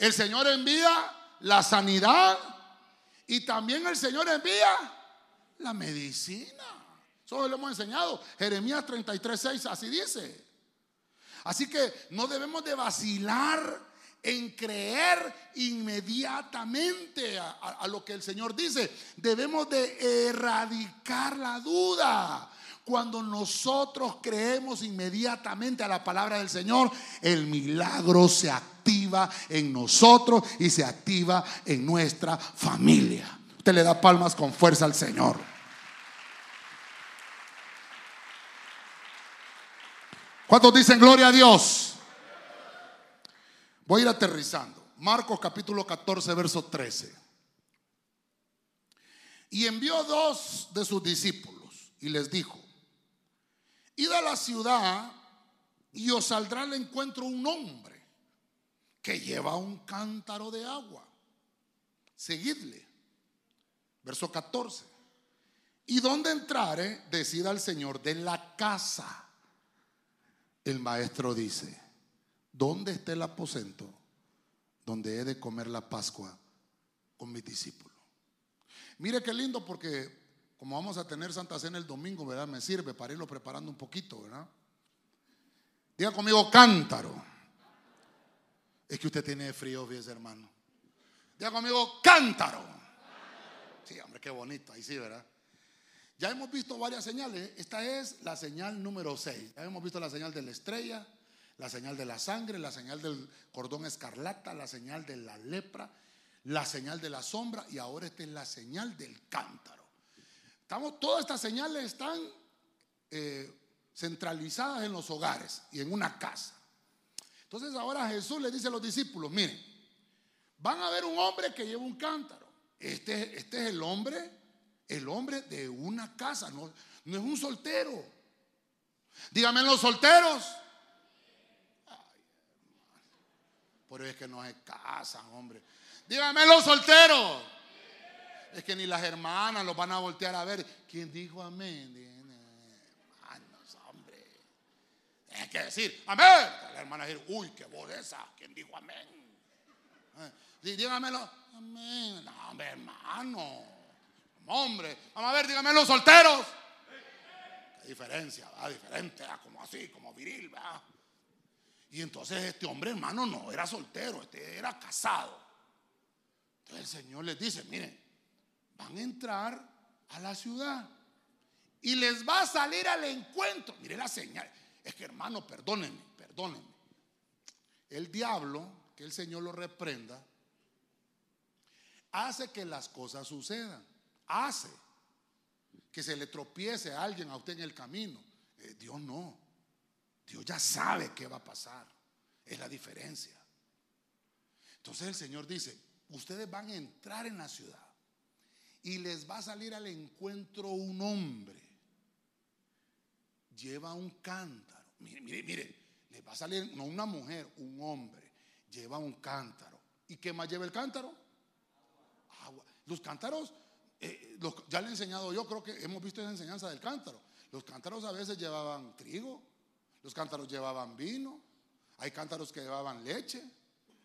El Señor envía la sanidad y también el Señor envía la medicina. Eso lo hemos enseñado. Jeremías 33, 6, así dice. Así que no debemos de vacilar en creer inmediatamente a, lo que el Señor dice. Debemos de erradicar la duda. Cuando nosotros creemos inmediatamente a la palabra del Señor, el milagro se activa en nosotros y se activa en nuestra familia. Usted le da palmas con fuerza al Señor. ¿Cuántos dicen gloria a Dios? Voy a ir aterrizando. Marcos capítulo 14, verso 13. Y envió dos de sus discípulos y les dijo, id a la ciudad y os saldrá al encuentro un hombre que lleva un cántaro de agua. Seguidle. Verso 14. Y donde entrare, decida el Señor de la casa. El maestro dice, ¿Dónde está el aposento donde he de comer la Pascua con mis discípulos? Mire qué lindo porque como vamos a tener Santa Cena el domingo, ¿verdad? Me sirve para irlo preparando un poquito, ¿verdad? Diga conmigo cántaro. Es que usted tiene frío, fíjese hermano. Diga conmigo cántaro. Sí, hombre, qué bonito, ahí sí, ¿verdad? Ya hemos visto varias señales. Esta es la señal número 6. Ya hemos visto la señal de la estrella, la señal de la sangre, la señal del cordón escarlata, la señal de la lepra, la señal de la sombra y ahora esta es la señal del cántaro. Estamos, todas estas señales están eh, centralizadas en los hogares y en una casa. Entonces ahora Jesús le dice a los discípulos, miren, van a ver un hombre que lleva un cántaro. Este, este es el hombre, el hombre de una casa, no, no es un soltero. Díganme los solteros. Por eso es que no se casan, hombre. Dígame los solteros. Es que ni las hermanas los van a voltear a ver. ¿Quién dijo amén? Hermanos, hombre. Es que decir amén. La hermana dice, uy, qué voz. ¿Quién dijo amén? Eh, dígamelo. Amén. No, hombre, hermano. Hombre. Vamos a ver, dígame los solteros. Qué diferencia, ¿verdad? Diferente, como así, como viril, ¿verdad? Y entonces este hombre, hermano, no era soltero, este era casado el Señor les dice, miren, van a entrar a la ciudad y les va a salir al encuentro. Mire la señal. Es que hermano, perdónenme, perdónenme. El diablo, que el Señor lo reprenda, hace que las cosas sucedan. Hace que se le tropiece a alguien a usted en el camino. Eh, Dios no. Dios ya sabe qué va a pasar. Es la diferencia. Entonces el Señor dice, ustedes van a entrar en la ciudad y les va a salir al encuentro un hombre. Lleva un cántaro. Mire, mire, mire. Les va a salir, no una mujer, un hombre. Lleva un cántaro. ¿Y qué más lleva el cántaro? Agua. Los cántaros, eh, ya le he enseñado yo, creo que hemos visto esa enseñanza del cántaro. Los cántaros a veces llevaban trigo, los cántaros llevaban vino, hay cántaros que llevaban leche,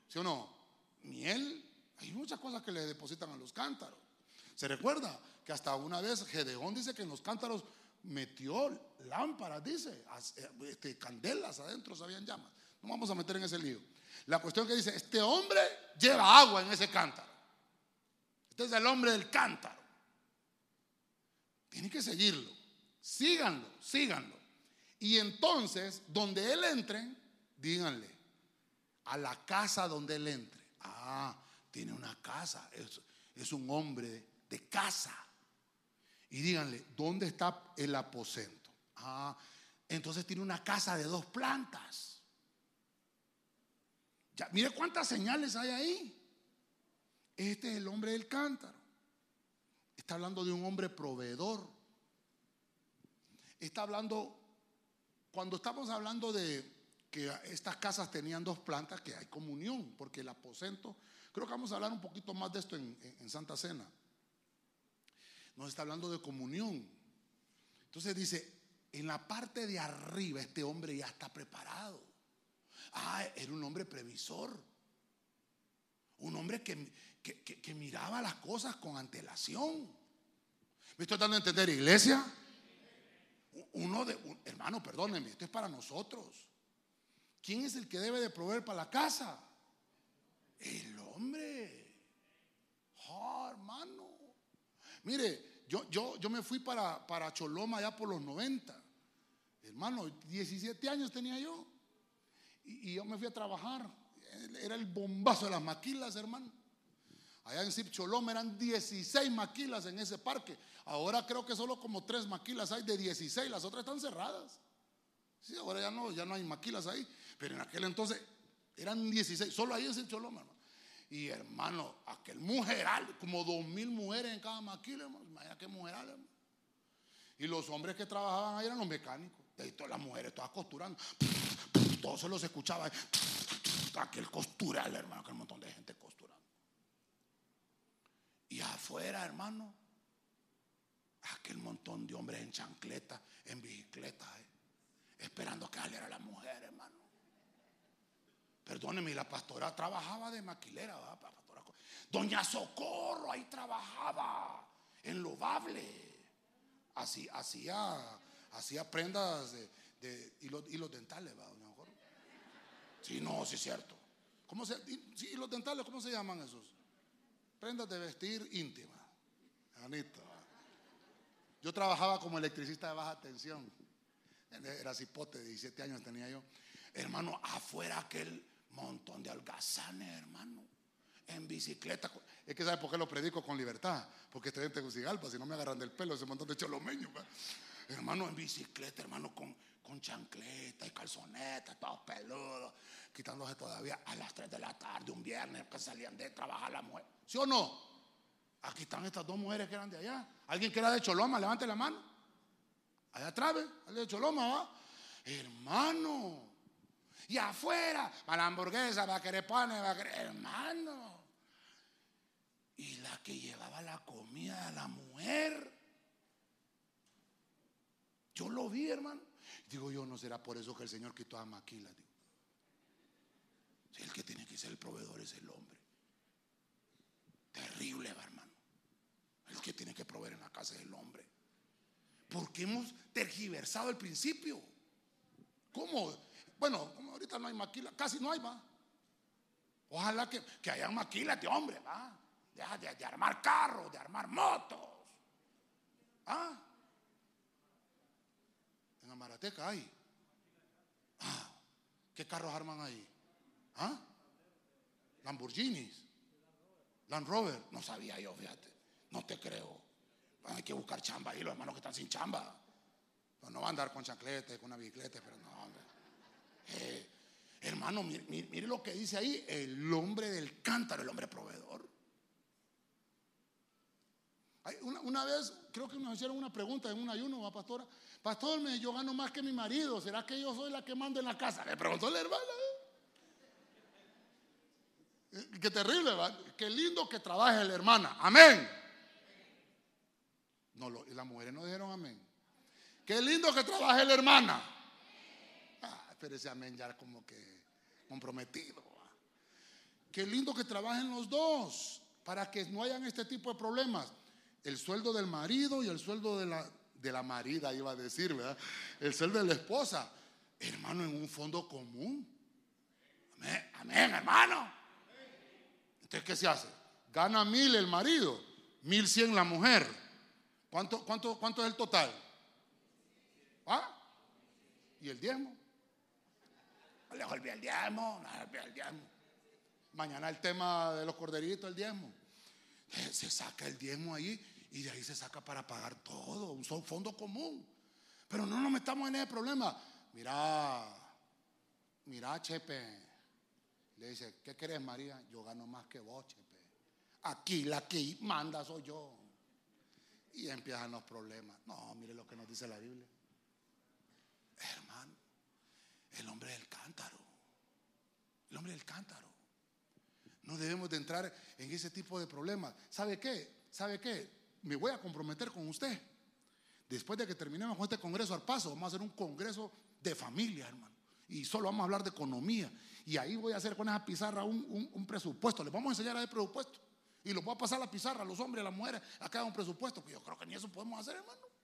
¿sí o no? Miel, hay muchas cosas que le depositan a los cántaros. ¿Se recuerda? Que hasta una vez Gedeón dice que en los cántaros metió lámparas, dice, eh, este, candelas adentro, sabían llamas. No vamos a meter en ese lío. La cuestión que dice, este hombre lleva agua en ese cántaro. Este es el hombre del cántaro. Tienen que seguirlo. Síganlo, síganlo. Y entonces, donde él entre, díganle, a la casa donde él entre. Ah, tiene una casa, es, un hombre de casa. Y díganle, ¿dónde está el aposento? Ah, entonces tiene una casa de dos plantas. Ya, mire cuántas señales hay ahí. Este es el hombre del cántaro. Está hablando de un hombre proveedor. Está hablando, cuando estamos hablando de que estas casas tenían dos plantas, que hay comunión, porque el aposento Creo que vamos a hablar un poquito más de esto en, Santa Cena. Nos está hablando de comunión. Entonces dice, en la parte de arriba este hombre ya está preparado. Ah, era un hombre previsor. Un hombre que, que, miraba las cosas con antelación. ¿Me estoy dando a entender, iglesia? Uno de, hermano, perdónenme, esto es para nosotros. ¿Quién es el que debe de proveer para la casa? El hombre. Oh, hermano. Mire, yo, yo, yo me fui para, para Choloma ya por los 90. Hermano, 17 años tenía yo. Y, yo me fui a trabajar. Era el bombazo de las maquilas, hermano. Allá en Choloma eran 16 maquilas en ese parque. Ahora creo que solo como 3 maquilas hay de 16, las otras están cerradas. Sí, ahora ya no, ya no hay maquilas ahí. Pero en aquel entonces eran 16, solo ahí en Choloma, hermano. Y hermano, aquel mujeral, como dos mil mujeres en cada maquila, hermano. Imagina qué mujeral, hermano. Y los hombres que trabajaban ahí eran los mecánicos. Y todas las mujeres, todas costurando. Todos se los escuchaba. Aquel costural, hermano, aquel montón de gente costurando. Y afuera, hermano, aquel montón de hombres en chancleta, en bicicleta, eh, esperando que saliera la mujer, hermano. Perdóneme, la pastora trabajaba de maquilera, Doña Socorro ahí trabajaba en Lobable. Así, hacía, hacía prendas de, hilos, dentales, ¿va, doña Socorro? Sí, no, sí es cierto. ¿Cómo se, sí, hilos dentales, ¿cómo se llaman esos? Prendas de vestir íntima. Anita. Yo trabajaba como electricista de baja tensión. Era cipote, 17 años tenía yo. Hermano, afuera aquel montón de algazanes, hermano. en bicicleta. Es que ¿sabe por qué lo predico con libertad? Porque estoy en Tegucigalpa, si no me agarran del pelo ese montón de cholomeños. Hermano, en bicicleta, hermano, con, con chancleta y calzoneta, todos peludos, quitándose todavía a las 3 de la tarde, un viernes que salían de trabajar la mujer. ¿Sí o no? Aquí están estas dos mujeres que eran de allá. ¿Alguien que era de Choloma? Levante la mano. Allá atrás, ¿Alguien de Choloma, va? Hermano. Y afuera, para la hamburguesa, va a querer pan, va a querer. Hermano. Y la que llevaba la comida a la mujer. Yo lo vi, hermano. Digo yo, no será por eso que el Señor quitó a Maquila. Si el que tiene que ser el proveedor es el hombre. Terrible, hermano. El que tiene que proveer en la casa es el hombre. Porque hemos tergiversado el principio. ¿Cómo? Bueno, ahorita no hay maquila, casi no hay, va. Ojalá que, que haya maquilas hombre, va. De, de, armar carros, de armar motos. ¿Ah? En Amarateca hay. Ah, ¿qué carros arman ahí? ¿Ah? Lamborghinis. Land Rover. No sabía yo, fíjate. No te creo. Hay que buscar chamba ahí, los hermanos que están sin chamba. no van a andar con chanclete, con una bicicleta, pero no. Eh, hermano, mire, lo que dice ahí, el hombre del cántaro, el hombre proveedor. una, vez, creo que nos hicieron una pregunta en un ayuno, ¿va, pastora? Pastor, yo gano más que mi marido, ¿será que yo soy la que mando en la casa? Le preguntó la hermana. ¿eh? Qué terrible, ¿va? Qué lindo que trabaje la hermana. Amén. No, las mujeres no dijeron amén. Qué lindo que trabaje la hermana. Pero ese amén ya como que comprometido. Qué lindo que trabajen los dos para que no hayan este tipo de problemas. El sueldo del marido y el sueldo de la, de la marida, iba a decir, ¿verdad? El sueldo de la esposa. Hermano, en un fondo común. Amén, amén hermano. Entonces, ¿qué se hace? Gana mil el marido, mil cien la mujer. ¿Cuánto, cuánto, cuánto es el total? ¿Ah? ¿Y el diezmo? No le olvidé el diezmo, no le olvidé el diezmo. Mañana el tema de los corderitos, el diezmo. Eh, se saca el diezmo ahí y de ahí se saca para pagar todo, un fondo común. Pero no nos metamos en ese problema. Mira, mira, Chepe. Le dice, ¿qué querés, María? Yo gano más que vos, Chepe. Aquí la que manda soy yo. Y empiezan los problemas. No, mire lo que nos dice la Biblia. Hermano, el hombre del cántaro. El hombre del cántaro. No debemos de entrar en ese tipo de problemas. ¿Sabe qué? ¿Sabe qué? Me voy a comprometer con usted. Después de que terminemos con este congreso al paso, vamos a hacer un congreso de familia, hermano. Y solo vamos a hablar de economía. Y ahí voy a hacer con esa pizarra un, un presupuesto. Les vamos a enseñar hacer presupuesto. Y lo voy a pasar a la pizarra a los hombres, a las mujeres, a cada un presupuesto. Que yo creo que ni eso podemos hacer, hermano.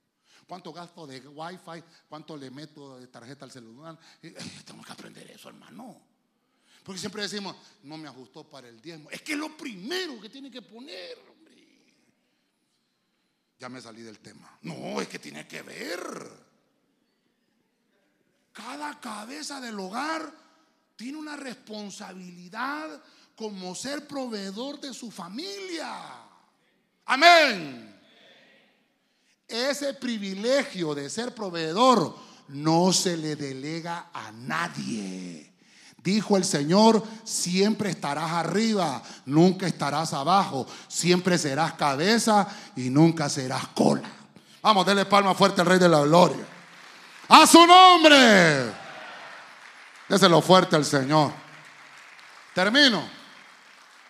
¿Cuánto gasto de wifi? ¿Cuánto le meto de tarjeta al celular? Tengo que aprender eso, hermano. Porque siempre decimos, no me ajustó para el diezmo. Es que es lo primero que tiene que poner, hombre. Ya me salí del tema. No, es que tiene que ver. Cada cabeza del hogar tiene una responsabilidad como ser proveedor de su familia. Amén. Ese privilegio de ser proveedor no se le delega a nadie. Dijo el Señor, siempre estarás arriba, nunca estarás abajo, siempre serás cabeza y nunca serás cola. Vamos, denle palma fuerte al Rey de la Gloria. A su nombre. Déselo fuerte al Señor. Termino.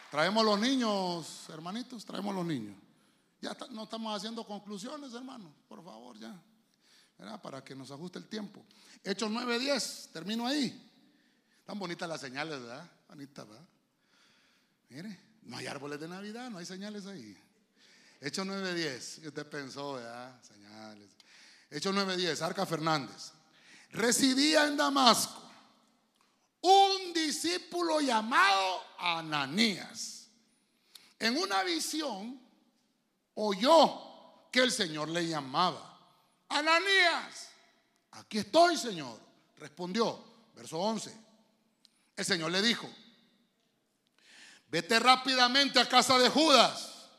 Traemos los niños, hermanitos, traemos los niños. Ya no estamos haciendo conclusiones, hermano, por favor, ya. Para que nos ajuste el tiempo. Hechos 9:10, termino ahí. Tan bonitas las señales, ¿verdad? Bonitas, ¿verdad? Mire, no hay árboles de Navidad, no hay señales ahí. Hechos 9:10, usted pensó, ¿verdad? Señales. Hechos 9:10, Arca Fernández. Residía en Damasco un discípulo llamado Ananías. En una visión oyó que el Señor le llamaba. Ananías, aquí estoy, Señor. Respondió, verso 11. El Señor le dijo, vete rápidamente a casa de Judas,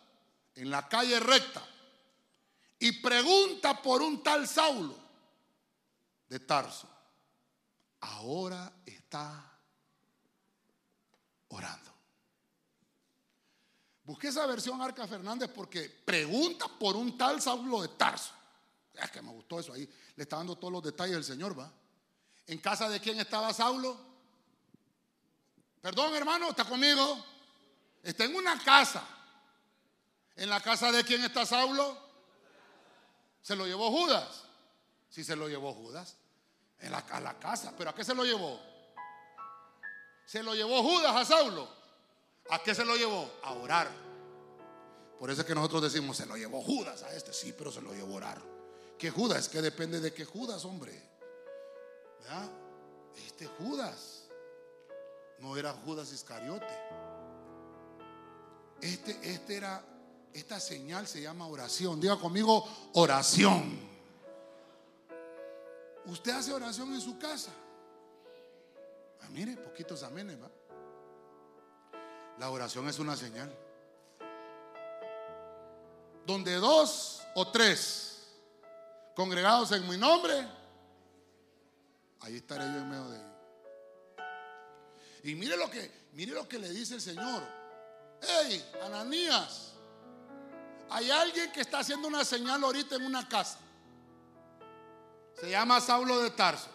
en la calle recta, y pregunta por un tal Saulo de Tarso. Ahora está orando. Busqué esa versión Arca Fernández porque pregunta por un tal Saulo de Tarso. Es que me gustó eso ahí. Le está dando todos los detalles el Señor, ¿va? ¿En casa de quién estaba Saulo? Perdón, hermano, ¿está conmigo? Está en una casa. ¿En la casa de quién está Saulo? Se lo llevó Judas. Sí, se lo llevó Judas. En la, a la casa. ¿Pero a qué se lo llevó? Se lo llevó Judas a Saulo. ¿A qué se lo llevó? A orar. Por eso es que nosotros decimos, se lo llevó Judas a este. Sí, pero se lo llevó a orar. ¿Qué Judas? Es que depende de qué Judas, hombre. ¿Verdad? Este Judas no era Judas Iscariote. Este, este era, esta señal se llama oración. Diga conmigo, oración. Usted hace oración en su casa. Ah, mire, poquitos amenes, ¿va? La oración es una señal. Donde dos o tres congregados en mi nombre, ahí estaré yo en medio de ellos. Y mire lo que, mire lo que le dice el Señor. Hey, Ananías, hay alguien que está haciendo una señal ahorita en una casa. Se llama Saulo de Tarso.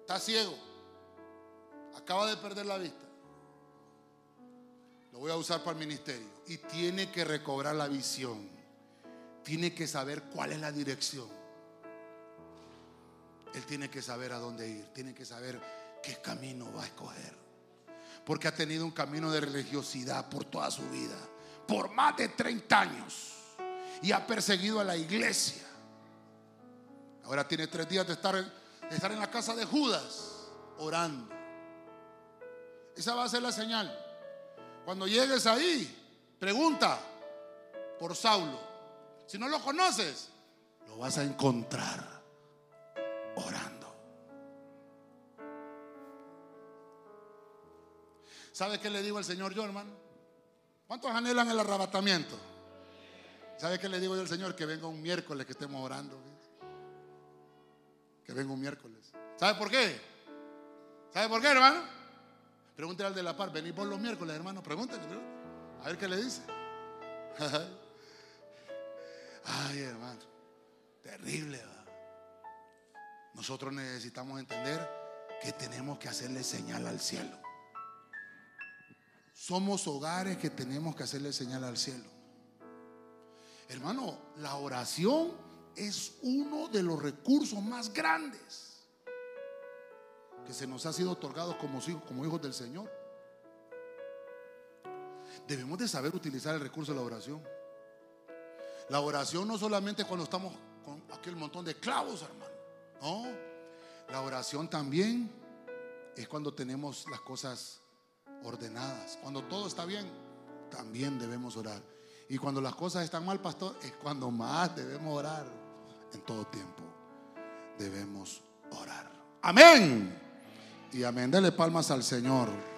Está ciego. Acaba de perder la vista. Lo voy a usar para el ministerio. Y tiene que recobrar la visión. Tiene que saber cuál es la dirección. Él tiene que saber a dónde ir. Tiene que saber qué camino va a escoger. Porque ha tenido un camino de religiosidad por toda su vida. Por más de 30 años. Y ha perseguido a la iglesia. Ahora tiene tres días de estar, de estar en la casa de Judas orando. Esa va a ser la señal. Cuando llegues ahí, pregunta por Saulo. Si no lo conoces, lo vas a encontrar orando. ¿Sabe qué le digo al Señor yo, hermano? ¿Cuántos anhelan el arrebatamiento? ¿Sabe qué le digo yo al Señor? Que venga un miércoles que estemos orando. Que venga un miércoles. ¿Sabe por qué? ¿Sabe por qué, hermano? Pregúntale al de la par, vení por los miércoles, hermano. Pregúntale, a ver qué le dice. Ay, hermano, terrible. ¿verdad? Nosotros necesitamos entender que tenemos que hacerle señal al cielo. Somos hogares que tenemos que hacerle señal al cielo. Hermano, la oración es uno de los recursos más grandes que se nos ha sido otorgado como hijos, como hijos del Señor. Debemos de saber utilizar el recurso de la oración. La oración no solamente cuando estamos con aquel montón de clavos, hermano. No, la oración también es cuando tenemos las cosas ordenadas. Cuando todo está bien, también debemos orar. Y cuando las cosas están mal, pastor, es cuando más debemos orar. En todo tiempo debemos orar. Amén. Y amén. Palmas al Señor.